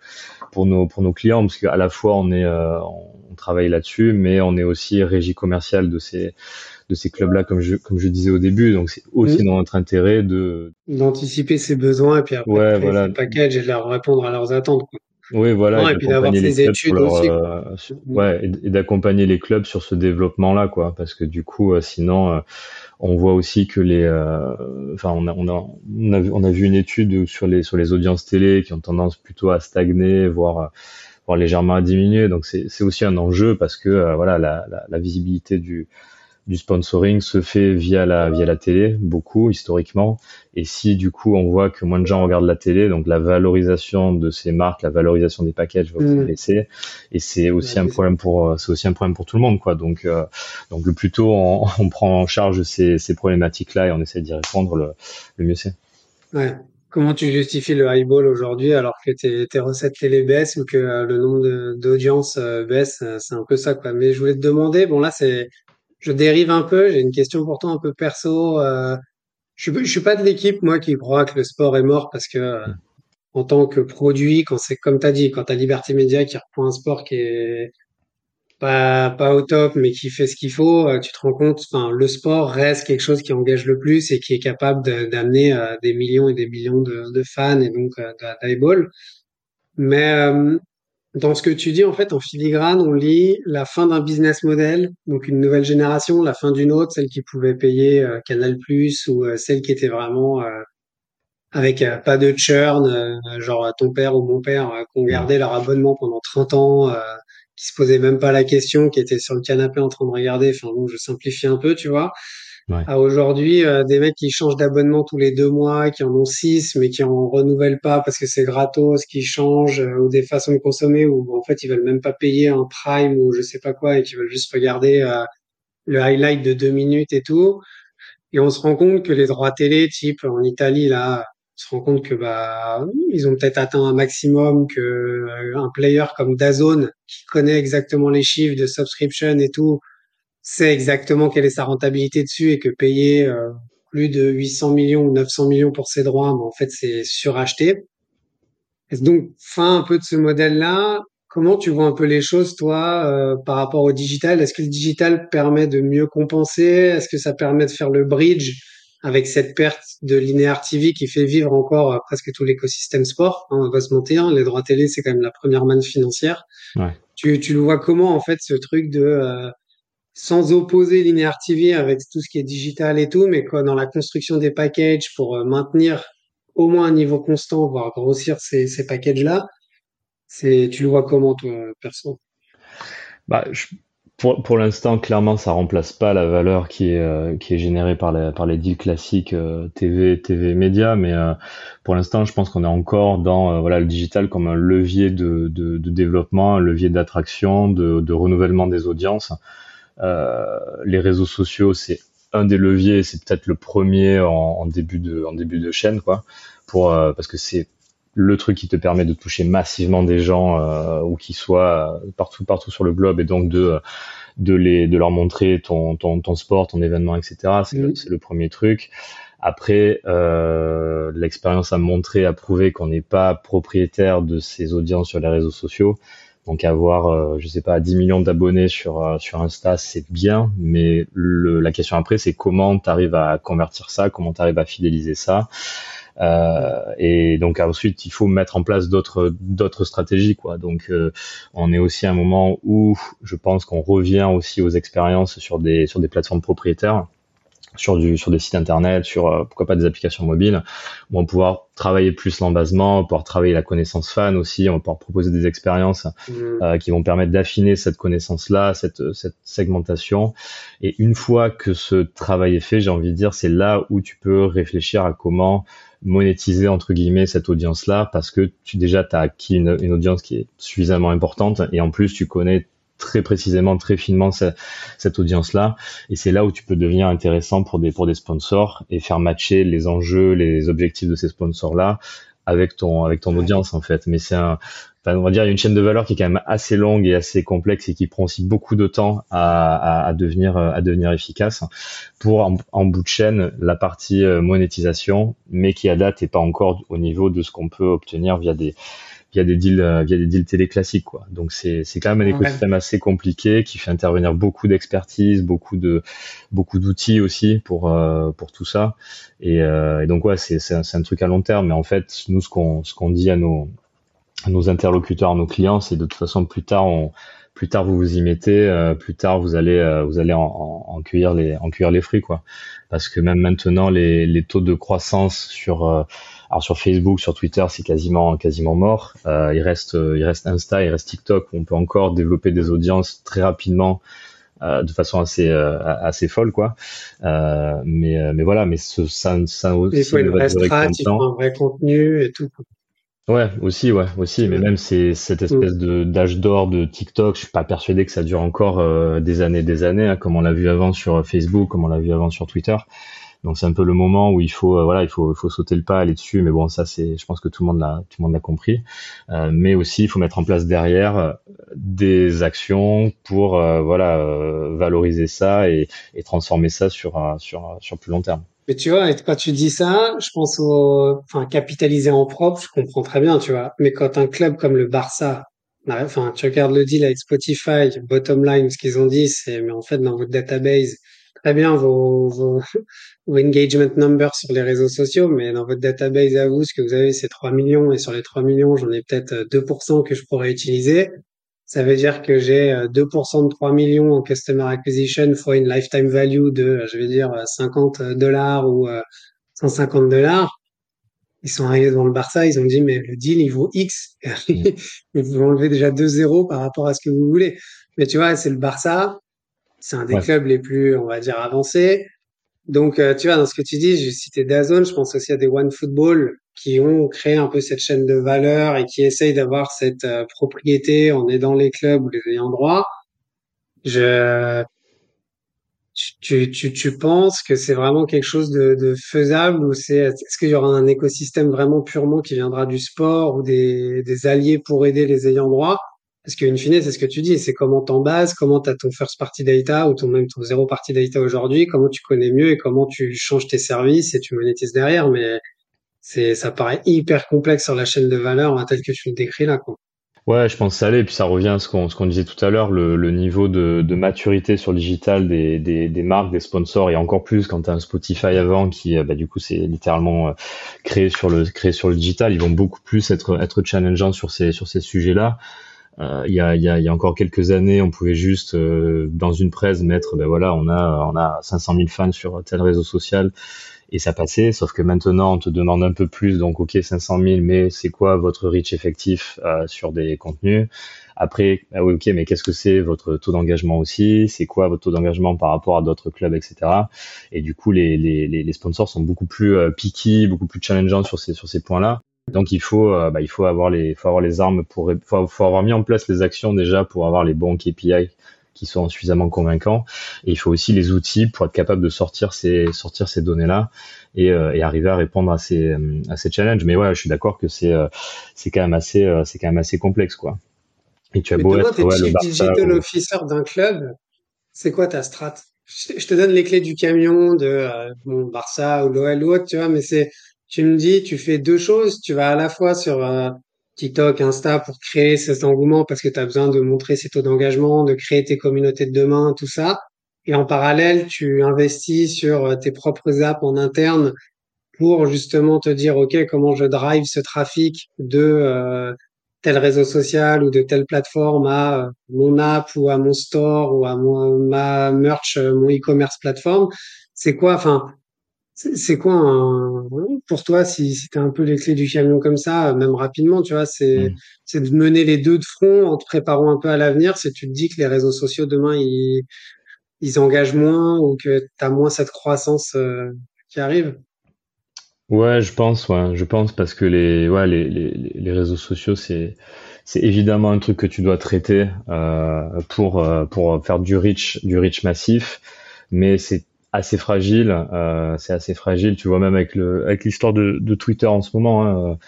pour nos pour nos clients parce qu'à la fois on est on travaille là-dessus mais on est aussi régie commerciale de ces de ces clubs-là, comme je, comme je disais au début. Donc, c'est aussi dans notre intérêt de d'anticiper ses besoins et puis après ouais, voilà. package et de leur répondre à leurs attentes. Quoi. Oui, voilà. Non, et puis d'avoir ces études leur, aussi. euh, ouais, et, et d'accompagner les clubs sur ce développement-là, quoi. Parce que du coup, euh, sinon, euh, on voit aussi que les, enfin, on a, on a, on a, vu, on a vu une étude sur les, sur les audiences télé qui ont tendance plutôt à stagner, voire, voire légèrement à diminuer. Donc, c'est aussi un enjeu parce que, voilà, la, la, la visibilité du, du sponsoring se fait via la via la télé beaucoup historiquement et si du coup on voit que moins de gens regardent la télé donc la valorisation de ces marques la valorisation des packages va Mm. baisser et c'est aussi Ouais, un problème pour c'est aussi un problème pour tout le monde quoi donc euh, donc le plus tôt on, on prend en charge ces ces problématiques là et on essaie d'y répondre le, le mieux c'est Ouais. Comment tu justifies le highball aujourd'hui alors que tes, tes recettes télé baissent ou que euh, le nombre d'audiences euh, baisse? euh, C'est un peu ça, quoi. Mais je voulais te demander, bon là c'est, je dérive un peu, j'ai une question pourtant un peu perso. euh, je suis, je suis pas de l'équipe, moi, qui croit que le sport est mort parce que euh, en tant que produit, quand c'est comme t'as dit, quand t'as Liberté Média qui reprend un sport qui est pas, pas au top, mais qui fait ce qu'il faut, euh, tu te rends compte, enfin, le sport reste quelque chose qui engage le plus et qui est capable d'amener euh, des millions et des millions de, de fans et donc euh, de- d'eyeball. Mais euh, dans ce que tu dis, en fait, en filigrane, on lit la fin d'un business model, donc une nouvelle génération, la fin d'une autre, celle qui pouvait payer euh, Canal+ ou euh, celle qui était vraiment euh, avec euh, pas de churn, genre ton père ou mon père, qui ont gardé leur abonnement pendant 30 ans, qui se posaient même pas la question, qui étaient sur le canapé en train de regarder. Enfin bon, je simplifie un peu, tu vois. Ouais. À aujourd'hui, euh, des mecs qui changent d'abonnement tous les deux mois, qui en ont six, mais qui en renouvellent pas parce que c'est gratos, qui changent, euh, ou des façons de consommer où en fait ils veulent même pas payer un prime ou je sais pas quoi et qui veulent juste regarder euh, le highlight de deux minutes et tout. Et on se rend compte que les droits télé, type en Italie, là, on se rend compte que bah ils ont peut-être atteint un maximum que euh, un player comme DAZN qui connaît exactement les chiffres de subscription et tout, sait exactement quelle est sa rentabilité dessus et que payer euh, plus de 800 millions ou 900 millions pour ses droits, mais en fait c'est suracheté. Et donc fin un peu de ce modèle-là. Comment tu vois un peu les choses, toi, euh, par rapport au digital? Est-ce que le digital permet de mieux compenser? Est-ce que ça permet de faire le bridge avec cette perte de linéaire TV qui fait vivre encore euh, presque tout l'écosystème sport? hein, on va pas se mentir, les droits télé, c'est quand même la première manne financière. Ouais. Tu, tu le vois comment, en fait, ce truc de, euh, sans opposer linéaire TV avec tout ce qui est digital et tout, mais quoi, dans la construction des packages pour euh, maintenir au moins un niveau constant, voire grossir ces, ces packages-là, tu le vois comment, toi, perso? bah pour, pour l'instant, clairement, ça remplace pas la valeur qui est, euh, qui est générée par les, par les deals classiques euh, TV, TV médias, mais euh, pour l'instant, je pense qu'on est encore dans voilà, le digital comme un levier de, de, développement, un levier d'attraction, de renouvellement des audiences. Euh, les réseaux sociaux, c'est un des leviers, c'est peut-être le premier en, en, début de, en début de chaîne, quoi, pour, euh, parce que c'est le truc qui te permet de toucher massivement des gens euh, ou qui soient partout partout sur le globe et donc de de les de leur montrer ton ton, ton sport ton événement etc c'est le, premier truc. Après euh, l'expérience a montré a prouvé qu'on n'est pas propriétaire de ces audiences sur les réseaux sociaux donc avoir euh, je sais pas 10 millions d'abonnés sur euh, sur Insta c'est bien mais le, la question après c'est comment tu arrives à convertir ça comment tu arrives à fidéliser ça euh, et donc ensuite, il faut mettre en place d'autres d'autres stratégies, quoi. Donc, euh, on est aussi à un moment où je pense qu'on revient aussi aux expériences sur des sur des plateformes propriétaires, sur du sur des sites internet, sur euh, pourquoi pas des applications mobiles, où on va pouvoir travailler plus l'embasement, on va pouvoir travailler la connaissance fan aussi, on va pouvoir proposer des expériences Mmh. euh, qui vont permettre d'affiner cette connaissance-là, cette, cette segmentation. Et une fois que ce travail est fait, j'ai envie de dire, c'est là où tu peux réfléchir à comment monétiser entre guillemets cette audience-là, parce que tu déjà tu as acquis une, une audience qui est suffisamment importante et en plus tu connais très précisément, très finement cette, audience-là. Et c'est là où tu peux devenir intéressant pour des, pour des sponsors et faire matcher les enjeux, les objectifs de ces sponsors-là avec ton, avec ton audience, en fait. Mais c'est un, on va dire, il y a une chaîne de valeur qui est quand même assez longue et assez complexe et qui prend aussi beaucoup de temps à, à, devenir, à devenir efficace pour en, bout de chaîne la partie euh, monétisation, mais qui à date n'est pas encore au niveau de ce qu'on peut obtenir via des, via des deals euh, via des deals télé classiques quoi. Donc c'est c'est quand même un écosystème assez compliqué qui fait intervenir beaucoup d'expertise, beaucoup de beaucoup d'outils aussi pour euh, pour tout ça. Et, et donc ouais, c'est c'est un, un, truc à long terme mais en fait nous ce qu'on ce qu'on dit à nos à nos interlocuteurs, à nos clients, c'est de toute façon plus tard on plus tard vous vous y mettez, euh, plus tard vous allez vous allez en, en, en, cueillir les en cueillir les fruits quoi. Parce que même maintenant les les taux de croissance sur alors sur Facebook, sur Twitter, c'est quasiment quasiment mort. Euh, il reste il reste Insta, il reste TikTok où on peut encore développer des audiences très rapidement. Euh, de façon assez euh, assez folle quoi euh, mais mais voilà mais ce, ça ça aussi il faut une faut un vrai contenu et tout Ouais, aussi, ouais, aussi, mais même c'est cette espèce de d'âge d'or de TikTok, je suis pas persuadé que ça dure encore euh, des années, des années, hein, comme on l'a vu avant sur Facebook, comme on l'a vu avant sur Twitter. Donc c'est un peu le moment où il faut euh, voilà il faut, faut sauter le pas aller dessus mais bon ça c'est je pense que tout le monde l'a tout le monde l'a compris euh, mais aussi il faut mettre en place derrière euh, des actions pour voilà valoriser ça et, et, transformer ça sur sur sur plus long terme. Mais tu vois, quand tu dis ça, je pense au, enfin, capitaliser en propre, je comprends très bien, tu vois. Mais quand un club comme le Barça, enfin, tu regardes le deal avec Spotify, bottom line, ce qu'ils ont dit, c'est, mais en fait, dans votre database, très bien vos, vos, vos, engagement numbers sur les réseaux sociaux, mais dans votre database à vous, ce que vous avez, c'est 3 millions, et sur les 3 millions, j'en ai peut-être 2% que je pourrais utiliser. Ça veut dire que j'ai 2% de 3 millions en customer acquisition fois une lifetime value de, je vais dire, 50 dollars ou 150 dollars. Ils sont arrivés devant le Barça, ils ont dit, mais le deal, il vaut X. vous enlevez déjà 2 zéros par rapport à ce que vous voulez. Mais tu vois, c'est le Barça. C'est un des clubs les plus, on va dire, avancés. Donc, euh, tu vois, dans ce que tu dis, j'ai cité Dazone, je pense aussi à des One Football qui ont créé un peu cette chaîne de valeur et qui essayent d'avoir cette euh, propriété en aidant les clubs ou les ayants droit. Je, tu, tu, tu penses que c'est vraiment quelque chose de, de faisable ou c'est, est-ce qu'il y aura un écosystème vraiment purement qui viendra du sport ou des, des alliés pour aider les ayants droit? Parce qu'une fine, c'est ce que tu dis, c'est comment t'en bases, comment t'as ton first party data ou ton même ton zéro party data aujourd'hui, comment tu connais mieux et comment tu changes tes services et tu monétises derrière. Mais c'est, ça paraît hyper complexe sur la chaîne de valeur hein, tel que tu le décris là. Ouais, je pense que ça l'est. Puis ça revient à ce qu'on disait tout à l'heure, le, niveau de, de maturité sur le digital des, des, des marques, des sponsors, et encore plus quand tu as un Spotify avant qui, euh, bah, du coup, c'est littéralement euh, créé sur le créé sur le digital. Ils vont beaucoup plus être être challengeants sur ces sur ces sujets-là. Euh, il y, a, y, a, y, a, encore quelques années, on pouvait juste euh, dans une presse mettre, ben voilà, on a on a 500 000 fans sur tel réseau social et ça passait. Sauf que maintenant, on te demande un peu plus. Donc, ok, 500 000, mais c'est quoi votre reach effectif euh, sur des contenus? Après, ah oui, ok, mais qu'est-ce que c'est votre taux d'engagement aussi? C'est quoi votre taux d'engagement par rapport à d'autres clubs, etc. Et du coup, les, les, les sponsors sont beaucoup plus picky, beaucoup plus challengeants sur ces sur ces points-là. Donc il faut, euh, bah, il faut avoir les, faut avoir les armes pour, faut, faut avoir mis en place les actions déjà pour avoir les bons KPI qui sont suffisamment convaincants. Et il faut aussi les outils pour être capable de sortir ces, sortir ces données-là et, euh, et arriver à répondre à ces, à ces challenges. Mais ouais, je suis d'accord que c'est, euh, c'est quand même assez, c'est quand même assez complexe, quoi. Et tu as beau être, ouais, le digital officer d'un club, c'est quoi ta strat? Je te donne les clés du camion de mon Barça ou l'OL ou autre, tu vois, mais c'est tu me dis, tu fais deux choses. Tu vas à la fois sur euh, TikTok, Insta pour créer cet engouement parce que tu as besoin de montrer ces taux d'engagement, de créer tes communautés de demain, tout ça. Et en parallèle, tu investis sur euh, tes propres apps en interne pour justement te dire, OK, comment je drive ce trafic de euh, tel réseau social ou de telle plateforme à mon app ou à mon store ou à ma merch, mon e-commerce plateforme. C'est quoi, enfin, c'est quoi un, pour toi, si, si tu un peu les clés du camion comme ça, même rapidement, tu vois, c'est mmh. de mener les deux de front en te préparant un peu à l'avenir. Si tu te dis que les réseaux sociaux demain, ils, ils engagent moins ou que tu as moins cette croissance euh, qui arrive? Ouais, je pense, ouais, je pense parce que les, ouais, les, les, les réseaux sociaux, c'est c'est évidemment un truc que tu dois traiter euh, pour pour faire du reach du reach massif, mais c'est assez fragile. c'est assez fragile. Tu vois même avec le avec l'histoire de, de Twitter en ce moment. Hein,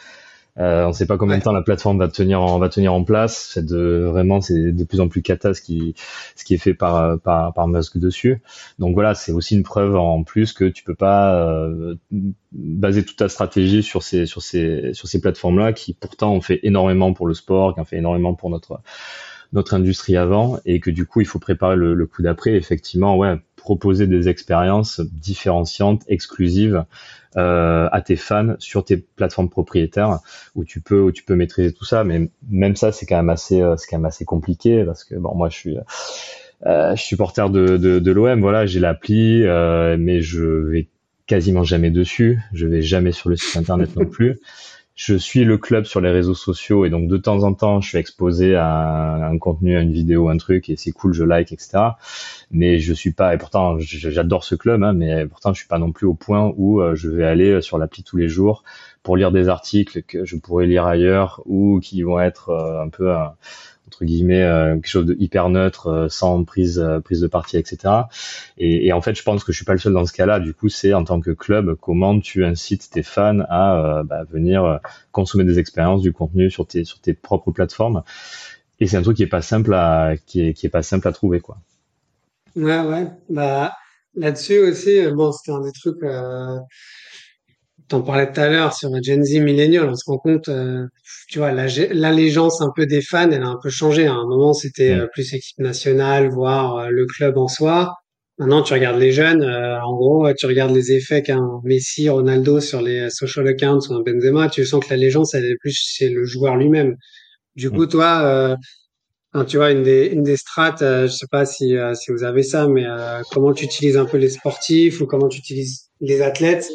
euh, on ne sait pas combien de temps la plateforme va tenir en va tenir en place. C'est de vraiment c'est de plus en plus cata ce qui ce qui est fait par par par Musk dessus. Donc voilà, c'est aussi une preuve en plus que tu peux pas euh, baser toute ta stratégie sur ces sur ces sur ces plateformes là qui pourtant ont fait énormément pour le sport, qui ont fait énormément pour notre notre industrie avant et que du coup il faut préparer le, le coup d'après. Effectivement, ouais, proposer des expériences différenciantes, exclusives euh, à tes fans sur tes plateformes propriétaires où tu peux où tu peux maîtriser tout ça. Mais même ça, c'est quand même assez euh, c'est quand même assez compliqué parce que bon, moi je suis euh, je suis supporter de, de, de l'OM, voilà, j'ai l'appli, euh, mais je vais quasiment jamais dessus, je vais jamais sur le site internet non plus je suis le club sur les réseaux sociaux et donc de temps en temps je suis exposé à un contenu, à une vidéo, un truc et c'est cool, je like, etc. Mais je suis pas et pourtant j'adore ce club, hein, mais pourtant je suis pas non plus au point où euh, je vais aller sur l'appli tous les jours pour lire des articles que je pourrais lire ailleurs ou qui vont être euh, un peu entre guillemets euh, quelque chose de hyper neutre euh, sans prise euh, prise de parti etc et, en fait je pense que je suis pas le seul dans ce cas-là. Du coup c'est en tant que club comment tu incites tes fans à bah, venir consommer des expériences du contenu sur tes sur tes propres plateformes. Et c'est un truc qui est pas simple à qui est pas simple à trouver quoi. Ouais ouais. Bah là-dessus aussi bon c'était un des trucs T'en parlais tout à l'heure sur Gen Z Millennial, on se rend compte, euh, tu vois, l'allégeance un peu des fans, elle a un peu changé. À un moment, c'était euh, plus équipe nationale, voire euh, le club en soi. Maintenant, tu regardes les jeunes, en gros, tu regardes les effets qu'un Messi, Ronaldo sur les social accounts ou un Benzema, tu sens que l'allégeance, elle est plus chez le joueur lui-même. Du coup, toi, tu vois, une des, une des strates, je sais pas si, si vous avez ça, mais comment tu utilises un peu les sportifs ou comment tu utilises les athlètes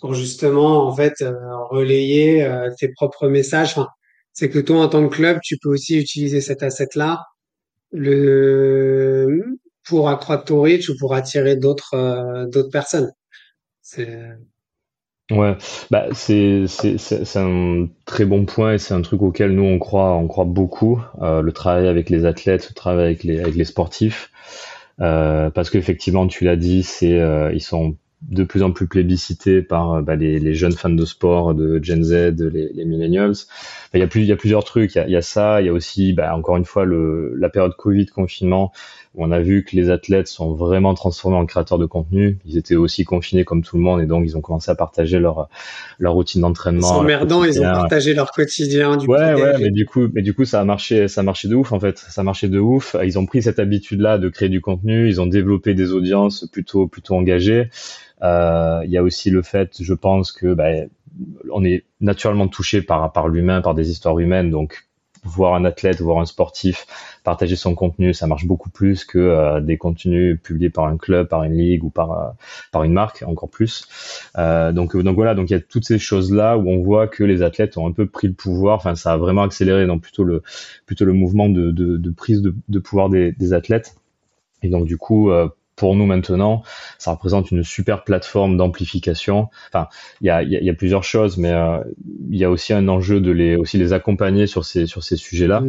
pour justement en fait euh, relayer euh, tes propres messages. Enfin, c'est que toi en tant que club, tu peux aussi utiliser cet asset-là le pour accroître ton reach ou pour attirer d'autres euh, d'autres personnes. C'est Ouais, bah c'est c'est c'est un très bon point et c'est un truc auquel nous on croit on croit beaucoup le travail avec les athlètes, le travail avec les avec les sportifs euh, parce qu'effectivement tu l'as dit c'est ils sont de plus en plus plébiscité par bah, les, les, jeunes fans de sport de Gen Z, les, les millennials. il, y a il y a plusieurs trucs. Il y a, y a ça. Il y a aussi, bah, encore une fois, le, la période Covid, confinement, on a vu que les athlètes sont vraiment transformés en créateurs de contenu. Ils étaient aussi confinés comme tout le monde et donc ils ont commencé à partager leur leur routine d'entraînement. Emmerdant, ils ont partagé leur quotidien. Du ouais, ouais, mais du coup, mais du coup, ça a marché, ça a marché de ouf en fait. Ça a marché de ouf. Ils ont pris cette habitude-là de créer du contenu. Ils ont développé des audiences plutôt plutôt engagées. Euh, il y a aussi le fait, je pense que bah, on est naturellement touché par par l'humain, par des histoires humaines, donc voir un athlète, voir un sportif partager son contenu, ça marche beaucoup plus que euh, des contenus publiés par un club, par une ligue ou par euh, par une marque, encore plus. Euh, donc donc voilà, donc il y a toutes ces choses là où on voit que les athlètes ont un peu pris le pouvoir. Enfin, ça a vraiment accéléré plutôt le plutôt le mouvement de de, de prise de, de pouvoir des, des athlètes. Et donc du coup, pour nous maintenant, ça représente une super plateforme d'amplification. Enfin, il y a, y a, plusieurs choses, mais euh, il y a aussi un enjeu de les aussi les accompagner sur ces sur ces sujets-là.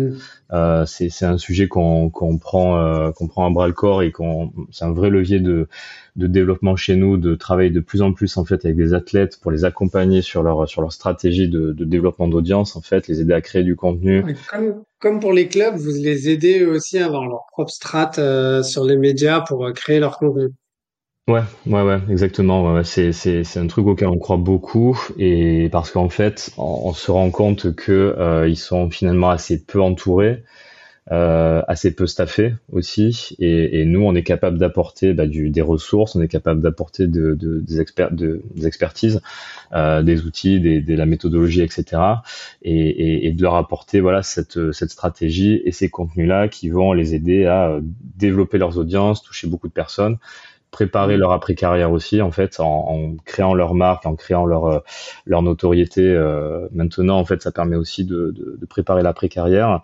Euh, c'est un sujet qu'on qu'on prend euh, qu'on prend à bras le corps et qu'on c'est un vrai levier de de développement chez nous, de travailler de plus en plus en fait avec des athlètes pour les accompagner sur leur sur leur stratégie de, de développement d'audience en fait, les aider à créer du contenu. Comme, comme pour les clubs, vous les aidez aussi à avoir leur propre strat euh, sur les médias pour euh, créer leur contenu. Ouais, ouais, ouais, exactement. Ouais, c'est, c'est, c'est un truc auquel on croit beaucoup et parce qu'en fait, on, se rend compte que euh, ils sont finalement assez peu entourés euh, assez peu staffé aussi, et, et, nous on est capable d'apporter bah, des ressources, on est capable d'apporter de, de, des, de, des expertises, euh, des outils, des, de la méthodologie, etc. Et, et, et, de leur apporter voilà cette, cette stratégie et ces contenus-là qui vont les aider à développer leurs audiences, toucher beaucoup de personnes préparer leur après carrière aussi en fait en, en, créant leur marque en créant leur euh, leur notoriété euh, maintenant en fait ça permet aussi de, de, de préparer l'après carrière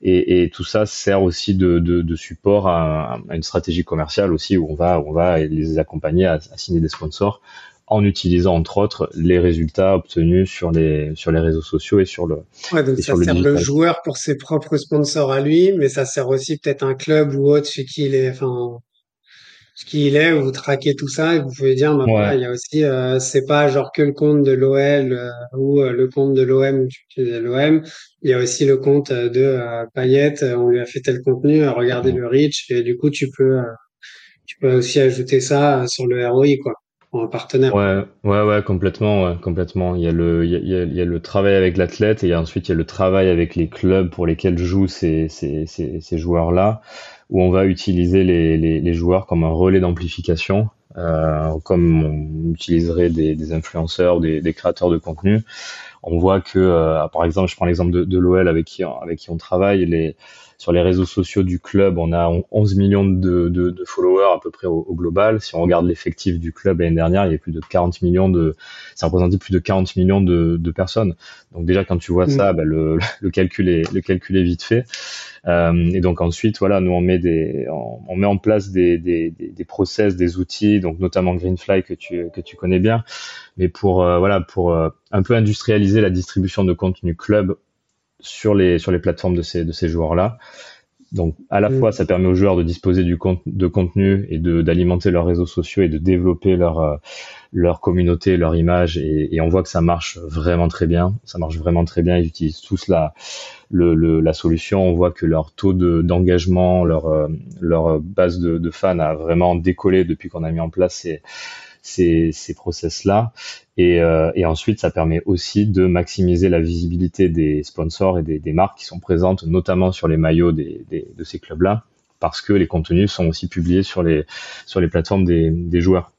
et, et, tout ça sert aussi de, de support à, à, une stratégie commerciale aussi où on va on va les accompagner à, à signer des sponsors en utilisant entre autres les résultats obtenus sur les sur les réseaux sociaux et sur le ouais, donc ça sert le, joueur pour ses propres sponsors à lui mais ça sert aussi peut-être un club ou autre chez qui il est enfin ce qu'il est vous traquez tout ça et vous pouvez dire bah, il y a aussi euh, c'est pas genre que le compte de l'OL euh, ou euh, le compte de l'OM l'OM il y a aussi le compte de Payette on lui a fait tel contenu regardez le reach et du coup tu peux tu peux aussi ajouter ça sur le ROI quoi un partenaire. Ouais, ouais, ouais, complètement, ouais, complètement. Il y a le, il y a, il y a le travail avec l'athlète et ensuite il y a le travail avec les clubs pour lesquels jouent ces, ces, ces, ces joueurs-là, où on va utiliser les, les, les joueurs comme un relais d'amplification, euh, comme on utiliserait des, des influenceurs, des, des créateurs de contenu. On voit que, euh, par exemple, je prends l'exemple de, de l'OL avec qui, avec qui on travaille, les sur les réseaux sociaux du club, on a 11 millions de, de, de followers à peu près au, global. Si on regarde l'effectif du club l'année dernière, il y a plus de 40 millions de, ça représentait plus de 40 millions de, de personnes. Donc déjà quand tu vois mm. ça, bah, le, le, calcul est, le calcul est vite fait. Euh, et donc ensuite, voilà, nous on met des, on, met en place des, des, des, process, des outils, donc notamment Greenfly que tu que tu connais bien, mais pour euh, voilà pour euh, un peu industrialiser la distribution de contenu club sur les, sur les plateformes de ces, de ces joueurs-là. Donc, à la fois, ça permet aux joueurs de disposer du de contenu et de, d'alimenter leurs réseaux sociaux et de développer leur, euh, leur communauté, leur image. Et, et, on voit que ça marche vraiment très bien. Ça marche vraiment très bien. Ils utilisent tous la, le, le, la solution. On voit que leur taux de, d'engagement, leur, euh, leur base de, de fans a vraiment décollé depuis qu'on a mis en place ces, ces, ces process-là. Et, euh, et, ensuite, ça permet aussi de maximiser la visibilité des sponsors et des, des marques qui sont présentes, notamment sur les maillots des, des, de ces clubs-là, parce que les contenus sont aussi publiés sur les, sur les plateformes des, des joueurs.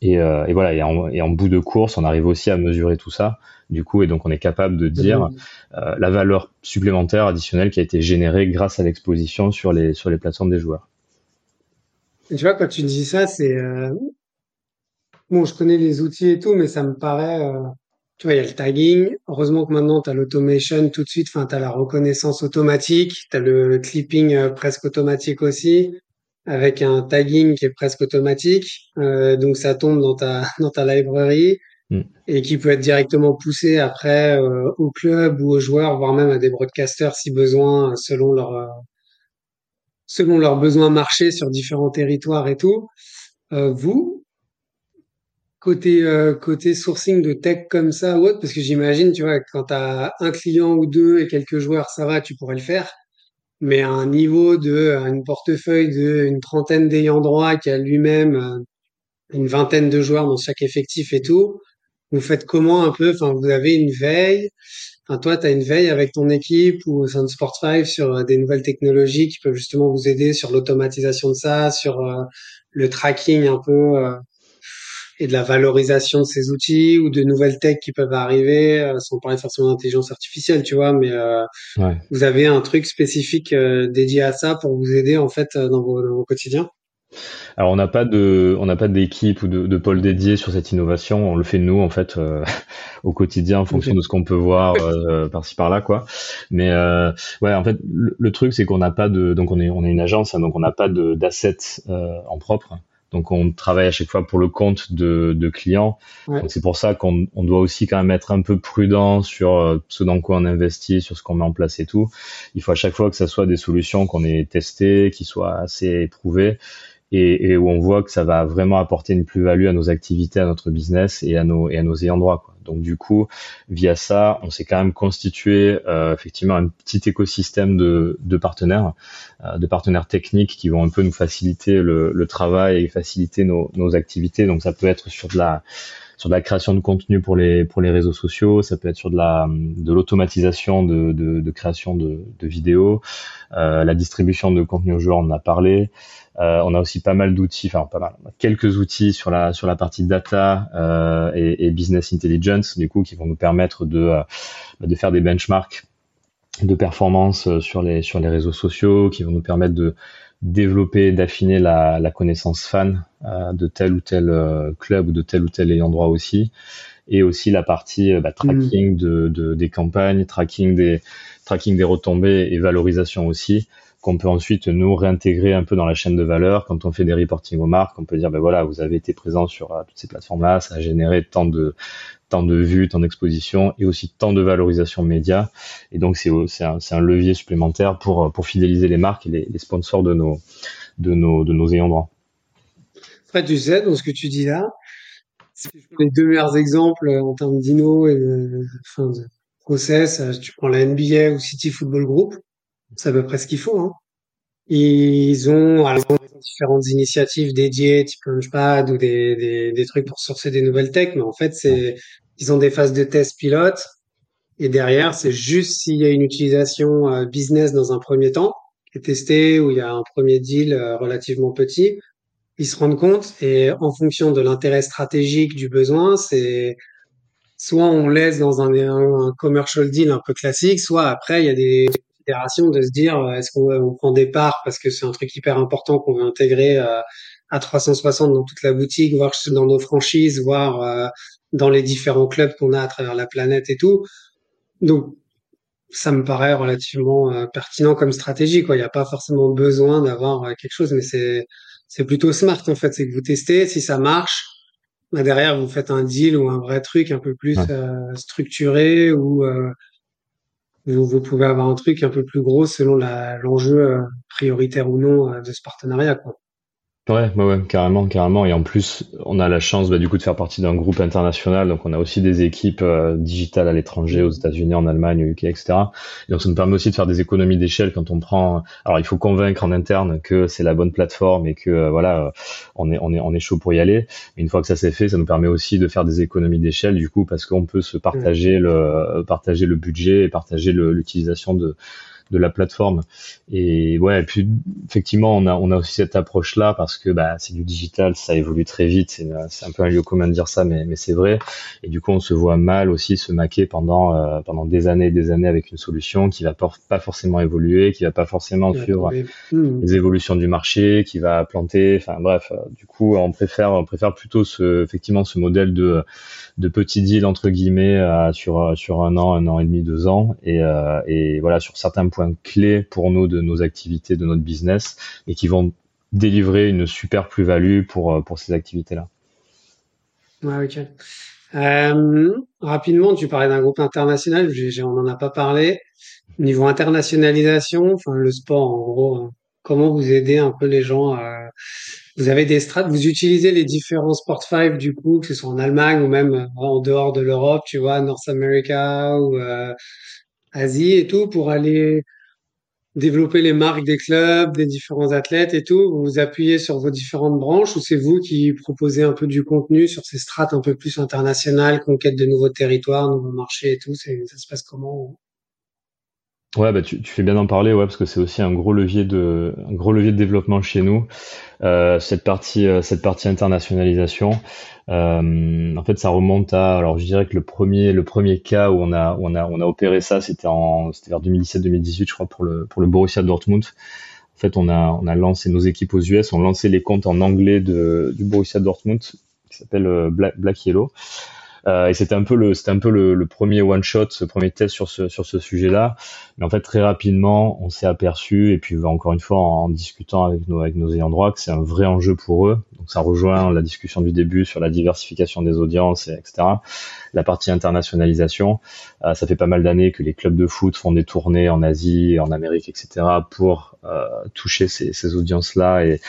Et, euh, et voilà, et en, et en, bout de course, on arrive aussi à mesurer tout ça, du coup, et donc on est capable de dire euh, la valeur supplémentaire additionnelle qui a été générée grâce à l'exposition sur les, sur les plateformes des joueurs. tu vois, quand tu dis ça, c'est euh, Bon, je connais les outils et tout, mais ça me paraît, euh, tu vois, il y a le tagging. Heureusement que maintenant, tu as l'automation tout de suite, enfin, tu as la reconnaissance automatique, tu as le clipping euh, presque automatique aussi, avec un tagging qui est presque automatique. Euh, donc, ça tombe dans ta, dans ta library mm. et qui peut être directement poussé après au club ou aux joueurs, voire même à des broadcasters si besoin, selon leur, selon leurs besoins marché sur différents territoires et tout. vous, côté euh, côté sourcing de tech comme ça ou autre parce que j'imagine tu vois quand tu as un client ou deux et quelques joueurs ça va tu pourrais le faire. Mais à un niveau de un portefeuille de une trentaine d'ayants droit qui a lui-même euh, une vingtaine de joueurs dans chaque effectif et tout vous faites comment un peu? Enfin vous avez une veille? Enfin toi tu as une veille avec ton équipe ou au sein de Sport 5 sur euh, des nouvelles technologies qui peuvent justement vous aider sur l'automatisation de ça sur le tracking un peu et de la valorisation de ces outils ou de nouvelles techs qui peuvent arriver, euh, sans parler forcément d'intelligence artificielle, tu vois, mais euh, vous avez un truc spécifique euh, dédié à ça pour vous aider en fait dans vos, dans vos quotidiens? Alors on n'a pas de, on n'a pas d'équipe ou de, de, pôle dédié sur cette innovation. On le fait nous en fait euh, au quotidien en fonction de ce qu'on peut voir euh, par-ci par-là quoi. Mais euh, ouais, en fait le, truc c'est qu'on n'a pas de, donc on est, on est une agence, hein, donc on n'a pas d'assets en propre. Donc on travaille à chaque fois pour le compte de, de clients. c'est pour ça qu'on on doit aussi quand même être un peu prudent sur euh, ce dans quoi on investit, sur ce qu'on met en place et tout. Il faut à chaque fois que ça soit des solutions qu'on ait testées, qui soient assez éprouvées et, et, où on voit que ça va vraiment apporter une plus-value à nos activités, à notre business et à nos, et à nos ayants droit. Quoi. Donc du coup, via ça, on s'est quand même constitué euh, effectivement un petit écosystème de, de partenaires, euh, de partenaires techniques qui vont un peu nous faciliter le, le travail et faciliter nos, nos, activités. Donc ça peut être sur de la sur de la création de contenu pour les pour les réseaux sociaux, ça peut être sur de la de l'automatisation de, de, création de, vidéos, euh, la distribution de contenu aux joueurs, on en a parlé. Euh, on a aussi pas mal d'outils, enfin pas mal, quelques outils sur la sur la partie data euh, et, et, business intelligence, du coup, qui vont nous permettre de euh, de faire des benchmarks de performance sur les sur les réseaux sociaux, qui vont nous permettre de développer, d'affiner la, la, connaissance fan euh, de tel ou tel club ou de tel ou tel ayant droit aussi, et aussi la partie bah, tracking mm. de, de, des campagnes, tracking des tracking des retombées et valorisation aussi qu'on peut ensuite nous réintégrer un peu dans la chaîne de valeur. Quand on fait des reporting aux marques, on peut dire ben voilà, vous avez été présent sur euh, toutes ces plateformes-là, ça a généré tant de tant de vues, tant d'expositions et aussi tant de valorisation média. Et donc c'est un, levier supplémentaire pour pour fidéliser les marques et les, sponsors de nos de nos de nos ayants droit. Après, tu sais, dans ce que tu dis là, les deux meilleurs exemples en termes d'INO et de, enfin, de process, tu prends la NBA ou City Football Group, c'est à peu près ce qu'ils font. Hein. Ils ont alors, différentes initiatives dédiées, type Launchpad ou des, des, des, trucs pour sourcer des nouvelles techs, mais en fait, c'est ils ont des phases de test pilote et derrière, c'est juste s'il y a une utilisation euh, business dans un premier temps qui est testé ou il y a un premier deal euh, relativement petit, ils se rendent compte et en fonction de l'intérêt stratégique du besoin, c'est soit on laisse dans un, un, commercial deal un peu classique, soit après il y a des de se dire euh, est-ce qu'on prend des parts parce que c'est un truc hyper important qu'on veut intégrer euh, à 360 dans toute la boutique, voire dans nos franchises, voire euh, dans les différents clubs qu'on a à travers la planète et tout. Donc ça me paraît relativement pertinent comme stratégie. Quoi. Il n'y a pas forcément besoin d'avoir quelque chose, mais c'est c'est plutôt smart en fait. C'est que vous testez, si ça marche, bah derrière vous faites un deal ou un vrai truc un peu plus euh, structuré ou euh, vous, vous, pouvez avoir un truc un peu plus gros selon l'enjeu euh, prioritaire ou non de ce partenariat. Quoi. Ouais, ouais, ouais, carrément, carrément. Et en plus, on a la chance bah, du coup de faire partie d'un groupe international. Donc, on a aussi des équipes euh, digitales à l'étranger, aux États-Unis, en Allemagne, au UK, etc. Et donc, ça nous permet aussi de faire des économies d'échelle quand on prend. Alors, il faut convaincre en interne que c'est la bonne plateforme et que euh, voilà, euh, on est on est on est chaud pour y aller. Mais une fois que ça s'est fait, ça nous permet aussi de faire des économies d'échelle du coup parce qu'on peut se partager le partager le budget et partager l'utilisation de de la plateforme. Et ouais, et puis effectivement, on a, on a aussi cette approche-là parce que bah, c'est du digital, ça évolue très vite. C'est un peu un lieu commun de dire ça, mais, mais c'est vrai. Et du coup, on se voit mal aussi se maquer pendant, euh, pendant des années et des années avec une solution qui va pas forcément évoluer, qui va pas forcément suivre hmm. les évolutions du marché, qui va planter. Enfin bref, euh, du coup, on préfère, on préfère plutôt ce, effectivement ce modèle de, de petit deal entre guillemets euh, sur, sur un an, un an et demi, deux ans. Et, et voilà, sur certains points clés pour nous de nos activités, de notre business, et qui vont délivrer une super plus-value pour, euh, pour ces activités-là. Ok. Euh, rapidement, tu parlais d'un groupe international, on n'en a pas parlé. Niveau internationalisation, enfin le sport en gros, hein. comment vous aidez un peu les gens Vous avez des strates, vous utilisez les différents Sport 5 du coup, que ce soit en Allemagne ou même en dehors de l'Europe, tu vois, North America ou Asie et tout, pour aller développer les marques des clubs, des différents athlètes et tout. Vous vous appuyez sur vos différentes branches ou c'est vous qui proposez un peu du contenu sur ces strates un peu plus internationales, conquête de nouveaux territoires, nouveaux marchés et tout? Ça se passe comment? Ouais, bah tu, fais bien d'en parler, ouais, parce que c'est aussi un gros levier de un gros levier de développement chez nous. Euh, cette partie euh, cette partie internationalisation, euh, en fait, ça remonte à alors je dirais que le premier le premier cas où on a on a on a opéré ça, c'était en c'était vers 2017-2018, je crois, pour le pour le Borussia Dortmund. En fait, on a on a lancé nos équipes aux US, on lancé les comptes en anglais de du Borussia Dortmund qui s'appelle euh, Black, Black Yellow. Euh, et c'était un peu le, c'était un peu le, le premier one shot, ce premier test sur ce sur ce sujet-là. Mais en fait, très rapidement, on s'est aperçu, et puis encore une fois, en, discutant avec nos avec nos ayants droit, que c'est un vrai enjeu pour eux. Donc ça rejoint la discussion du début sur la diversification des audiences, etc. La partie internationalisation, euh, ça fait pas mal d'années que les clubs de foot font des tournées en Asie, en Amérique, etc. pour euh, toucher ces, ces audiences-là et,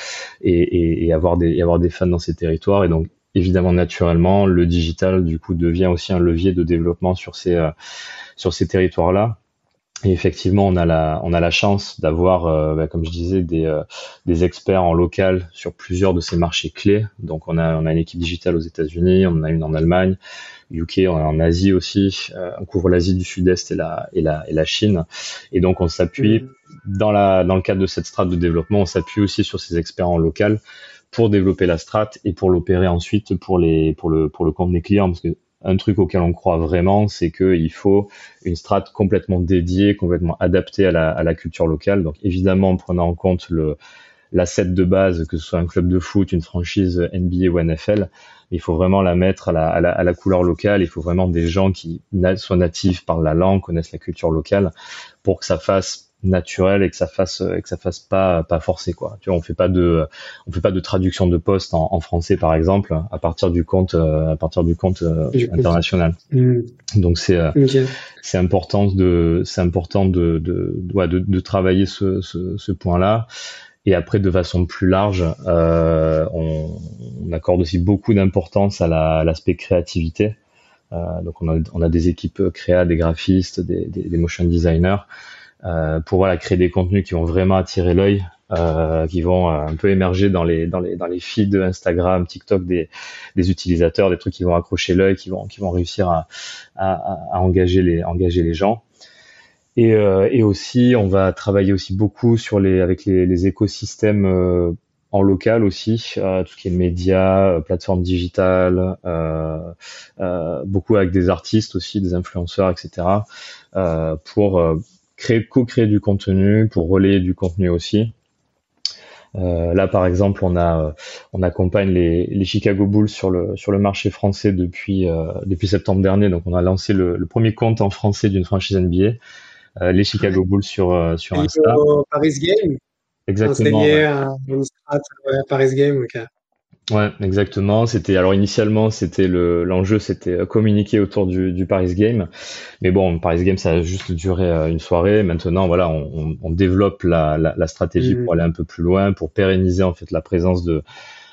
et, et, avoir des et avoir des fans dans ces territoires. Et donc évidemment naturellement, le digital du coup devient aussi un levier de développement sur ces euh, sur ces territoires-là. Et effectivement, on a la on a la chance d'avoir, euh, bah, comme je disais, des euh, des experts en local sur plusieurs de ces marchés clés. Donc on a on a une équipe digitale aux États-Unis, on en a une en Allemagne, UK, on a en Asie aussi. on couvre l'Asie du Sud-Est et la et la et la Chine. Et donc on s'appuie mmh. dans la dans le cadre de cette strate de développement, on s'appuie aussi sur ces experts en local pour développer la strat et pour l'opérer ensuite pour les pour le pour le compte des clients parce que un truc auquel on croit vraiment, c'est qu'il faut une strat complètement dédiée, complètement adaptée à la, à la culture locale. Donc évidemment, en prenant en compte le l'asset de base, que ce soit un club de foot, une franchise NBA ou NFL, il faut vraiment la mettre à la, à la, à la couleur locale. Il faut vraiment des gens qui soient natifs, parlent la langue, connaissent la culture locale, pour que ça fasse naturel et que ça fasse et que ça fasse pas pas forcé quoi. Tu vois, on fait pas de on fait pas de traduction de poste en, en français par exemple à partir du compte à partir du compte international. Hmm. Donc c'est c'est important de c'est important de de, de, de travailler ce, ce, ce point là. Et après, de façon plus large, euh, on, on, accorde aussi beaucoup d'importance à l'aspect créativité. Euh, donc on a, on a, des équipes créa, des graphistes, des, des, des motion designers euh, pour voilà créer des contenus qui vont vraiment attirer l'œil, euh, qui vont euh, un peu émerger dans les dans les dans les feeds Instagram, TikTok des des utilisateurs, des trucs qui vont accrocher l'œil, qui vont qui vont réussir à, à, à engager les engager les gens. Et, euh, et, aussi, on va travailler aussi beaucoup sur les avec les, les écosystèmes euh, en local aussi, euh, tout ce qui est médias, euh, plateformes digitales, euh, beaucoup avec des artistes aussi, des influenceurs, etc. pour créer, co-créer du contenu, pour relayer du contenu aussi. Euh, là, par exemple, on a, on accompagne les, les, Chicago Bulls sur le sur le marché français depuis euh, depuis septembre dernier. Donc, on a lancé le, le premier compte en français d'une franchise NBA, euh, les Chicago Bulls sur sur Insta. Paris Game. Exactement. Ouais. à Paris Game. Ouais, exactement. C'était alors initialement c'était le l'enjeu c'était communiquer autour du, du Paris Game, mais bon Paris Game ça a juste duré euh, une soirée. Maintenant voilà on, on, développe la, la, la stratégie mmh. pour aller un peu plus loin, pour pérenniser en fait la présence de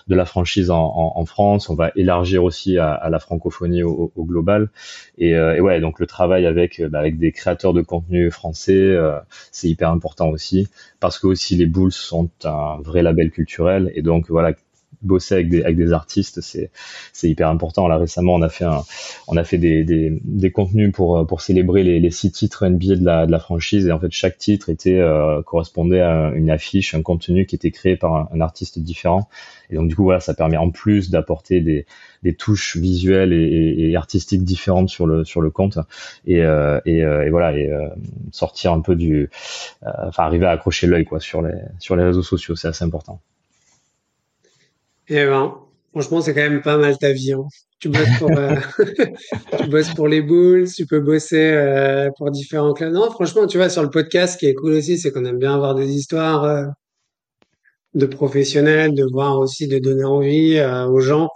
de la franchise en, en, France. On va élargir aussi à, à la francophonie au, au global. Et, euh, et, ouais, donc le travail avec bah, avec des créateurs de contenu français, euh, c'est hyper important aussi parce que aussi les Bulls sont un vrai label culturel et donc voilà bosser avec des, avec des artistes, c'est hyper important. Là récemment, on a fait un, on a fait des, des, des contenus pour pour célébrer les, les six titres NBA de la de la franchise et en fait chaque titre était euh, correspondait à une affiche, un contenu qui était créé par un, artiste différent. Et donc du coup voilà, ça permet en plus d'apporter des des touches visuelles et, et, artistiques différentes sur le sur le compte et euh, et, euh, et, voilà et euh, sortir un peu du, euh, enfin arriver à accrocher l'œil quoi sur les sur les réseaux sociaux, c'est assez important. Eh ben, franchement, c'est quand même pas mal ta vie. Hein. Tu bosses pour, euh, tu bosses pour les Bulls, tu peux bosser euh, pour différents clubs. Non, franchement, tu vois, sur le podcast, ce qui est cool aussi, c'est qu'on aime bien avoir des histoires euh, de professionnels, de voir aussi, de donner envie aux gens.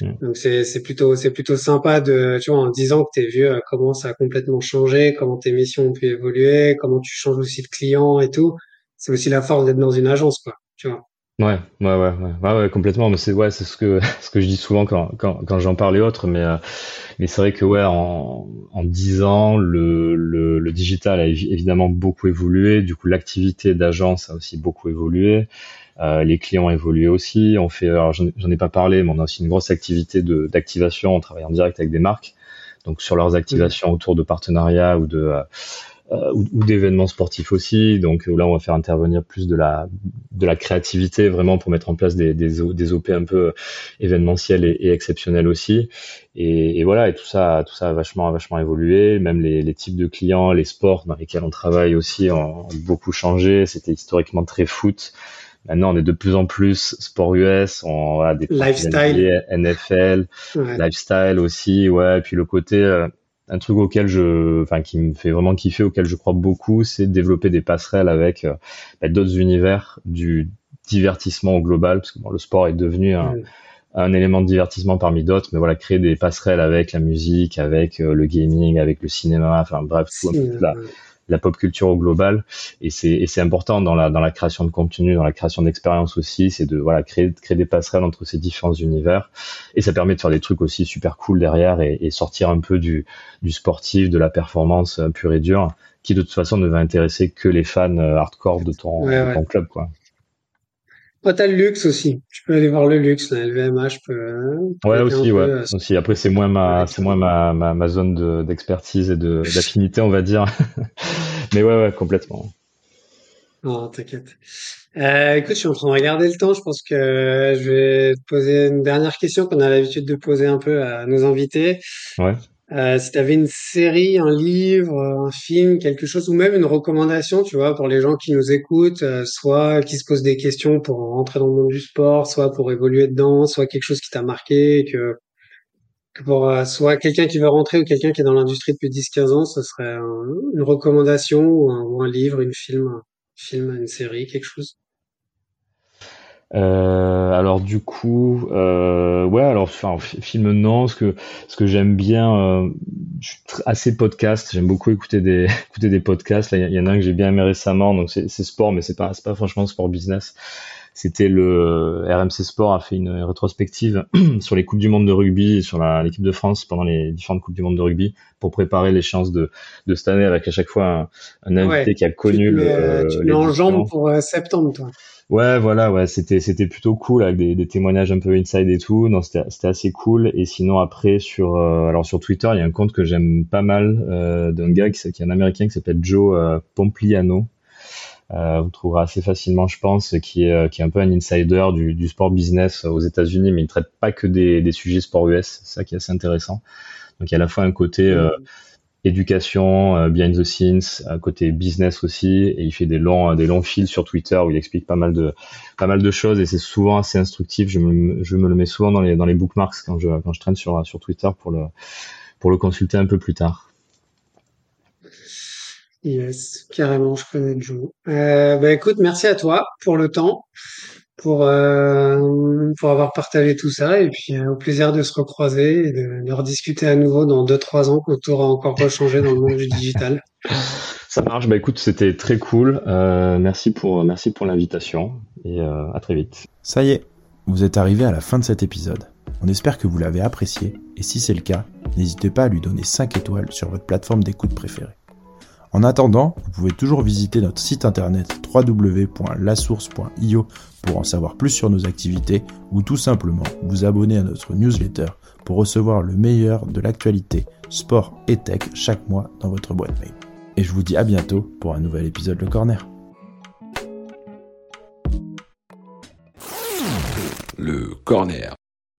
Mm. Donc c'est c'est plutôt c'est plutôt sympa de tu vois en disant que t'es vieux comment ça a complètement changé, comment tes missions ont pu évoluer, comment tu changes aussi de client et tout. C'est aussi la force d'être dans une agence quoi, tu vois. Ouais, ouais, ouais, ouais, ouais, complètement. Mais c'est ouais, c'est ce que ce que je dis souvent quand quand, quand j'en parle et autres. Mais euh, mais c'est vrai que ouais, en en dix ans, le, le le digital a évidemment beaucoup évolué. Du coup, l'activité d'agence a aussi beaucoup évolué. Euh, les clients ont évolué aussi. On fait, alors j'en ai pas parlé, mais on a aussi une grosse activité de d'activation. On travaille en direct avec des marques, donc sur leurs activations autour de partenariats ou de euh, euh, ou, ou d'événements sportifs aussi. Donc là, on va faire intervenir plus de la de la créativité vraiment pour mettre en place des des, des OP un peu événementiels et, et exceptionnels aussi. Et, et, voilà, et tout ça, tout ça a vachement vachement évolué. Même les, les types de clients, les sports dans lesquels on travaille aussi ont, beaucoup changé. C'était historiquement très foot. Maintenant, on est de plus en plus sport US, on a des lifestyle, NFL, lifestyle aussi, ouais. Et puis le côté euh, un truc auquel je, enfin, qui me fait vraiment kiffer, auquel je crois beaucoup, c'est développer des passerelles avec euh, bah, d'autres univers du divertissement au global, parce que bon, le sport est devenu un, mm. un élément de divertissement parmi d'autres, mais voilà, créer des passerelles avec la musique, avec euh, le gaming, avec le cinéma, enfin bref, tout un peu la pop culture au global. Et c'est c'est important dans la dans la création de contenu dans la création d'expérience aussi c'est de voilà créer créer des passerelles entre ces différents univers. Et ça permet de faire des trucs aussi super cool derrière et, et sortir un peu du du sportif de la performance euh, pure et dure qui de toute façon ne va intéresser que les fans euh, hardcore de ton, de ton club quoi Oh, t'as le luxe aussi. Tu peux aller voir le luxe, la LVMH. Peut, hein, ouais, aussi, ouais. Euh, aussi. Après, c'est moins ma, c'est moins ma, ma, ma zone d'expertise et de, d'affinité, on va dire. Mais ouais, ouais, complètement. Non, t'inquiète. Euh, écoute, je suis en train de regarder le temps. Je pense que je vais te poser une dernière question qu'on a l'habitude de poser un peu à nos invités. Ouais. Euh, si tu une série, un livre, un film, quelque chose, ou même une recommandation, tu vois, pour les gens qui nous écoutent, euh, soit qui se posent des questions pour rentrer dans le monde du sport, soit pour évoluer dedans, soit quelque chose qui t'a marqué, que Pour euh, soit quelqu'un qui veut rentrer ou quelqu'un qui est dans l'industrie depuis 10-15 ans, ce serait une recommandation ou un, ou un livre, une film, un film, une série, quelque chose. Euh, alors du coup, euh, ouais, alors enfin film non, ce que ce que j'aime bien, euh, je suis assez podcast, j'aime beaucoup écouter des écouter des podcasts. Là, il y, en a un que j'ai bien aimé récemment, donc c'est sport, mais c'est pas c'est pas franchement sport business. C'était le RMC Sport a fait une rétrospective sur les coupes du monde de rugby et sur l'équipe de France pendant les différentes coupes du monde de rugby pour préparer les chances de, de cette année avec à chaque fois un, invité qui a connu le. Tu mets en jambe pour euh, septembre, toi. Ouais, voilà, ouais, c'était c'était plutôt cool avec des, des, témoignages un peu inside et tout. Non, c'était c'était assez cool. Et sinon après sur euh, alors sur Twitter, il y a un compte que j'aime pas mal euh, d'un gars qui, qui est un américain qui s'appelle Joe euh, Pompliano. Euh, vous trouverez assez facilement, je pense, qui est qui est un peu un insider du, du sport business aux États-Unis, mais il traite pas que des, des sujets sport US. C'est ça qui est assez intéressant. Donc il y a à la fois un côté euh, éducation, euh, behind the scenes, un côté business aussi, et il fait des longs, des longs fils sur Twitter où il explique pas mal de, pas mal de choses et c'est souvent assez instructif. Je me, je me le mets souvent dans les, dans les bookmarks quand je, quand je traîne sur, sur Twitter pour le, pour le consulter un peu plus tard. Yes, carrément, je connais Joe. Euh, bah écoute, merci à toi pour le temps pour, euh, pour avoir partagé tout ça et puis euh, au plaisir de se recroiser et de, de rediscuter à nouveau dans 2-3 ans quand tout aura encore rechangé dans le monde du digital. Ça marche, bah écoute, c'était très cool. Euh, merci pour, merci pour l'invitation et euh, à très vite. Ça y est, vous êtes arrivé à la fin de cet épisode. On espère que vous l'avez apprécié et si c'est le cas, n'hésitez pas à lui donner 5 étoiles sur votre plateforme d'écoute préférée. En attendant, vous pouvez toujours visiter notre site internet www.lasource.io pour en savoir plus sur nos activités ou tout simplement vous abonner à notre newsletter pour recevoir le meilleur de l'actualité sport et tech chaque mois dans votre boîte mail. Et je vous dis à bientôt pour un nouvel épisode Le Corner. Le Corner.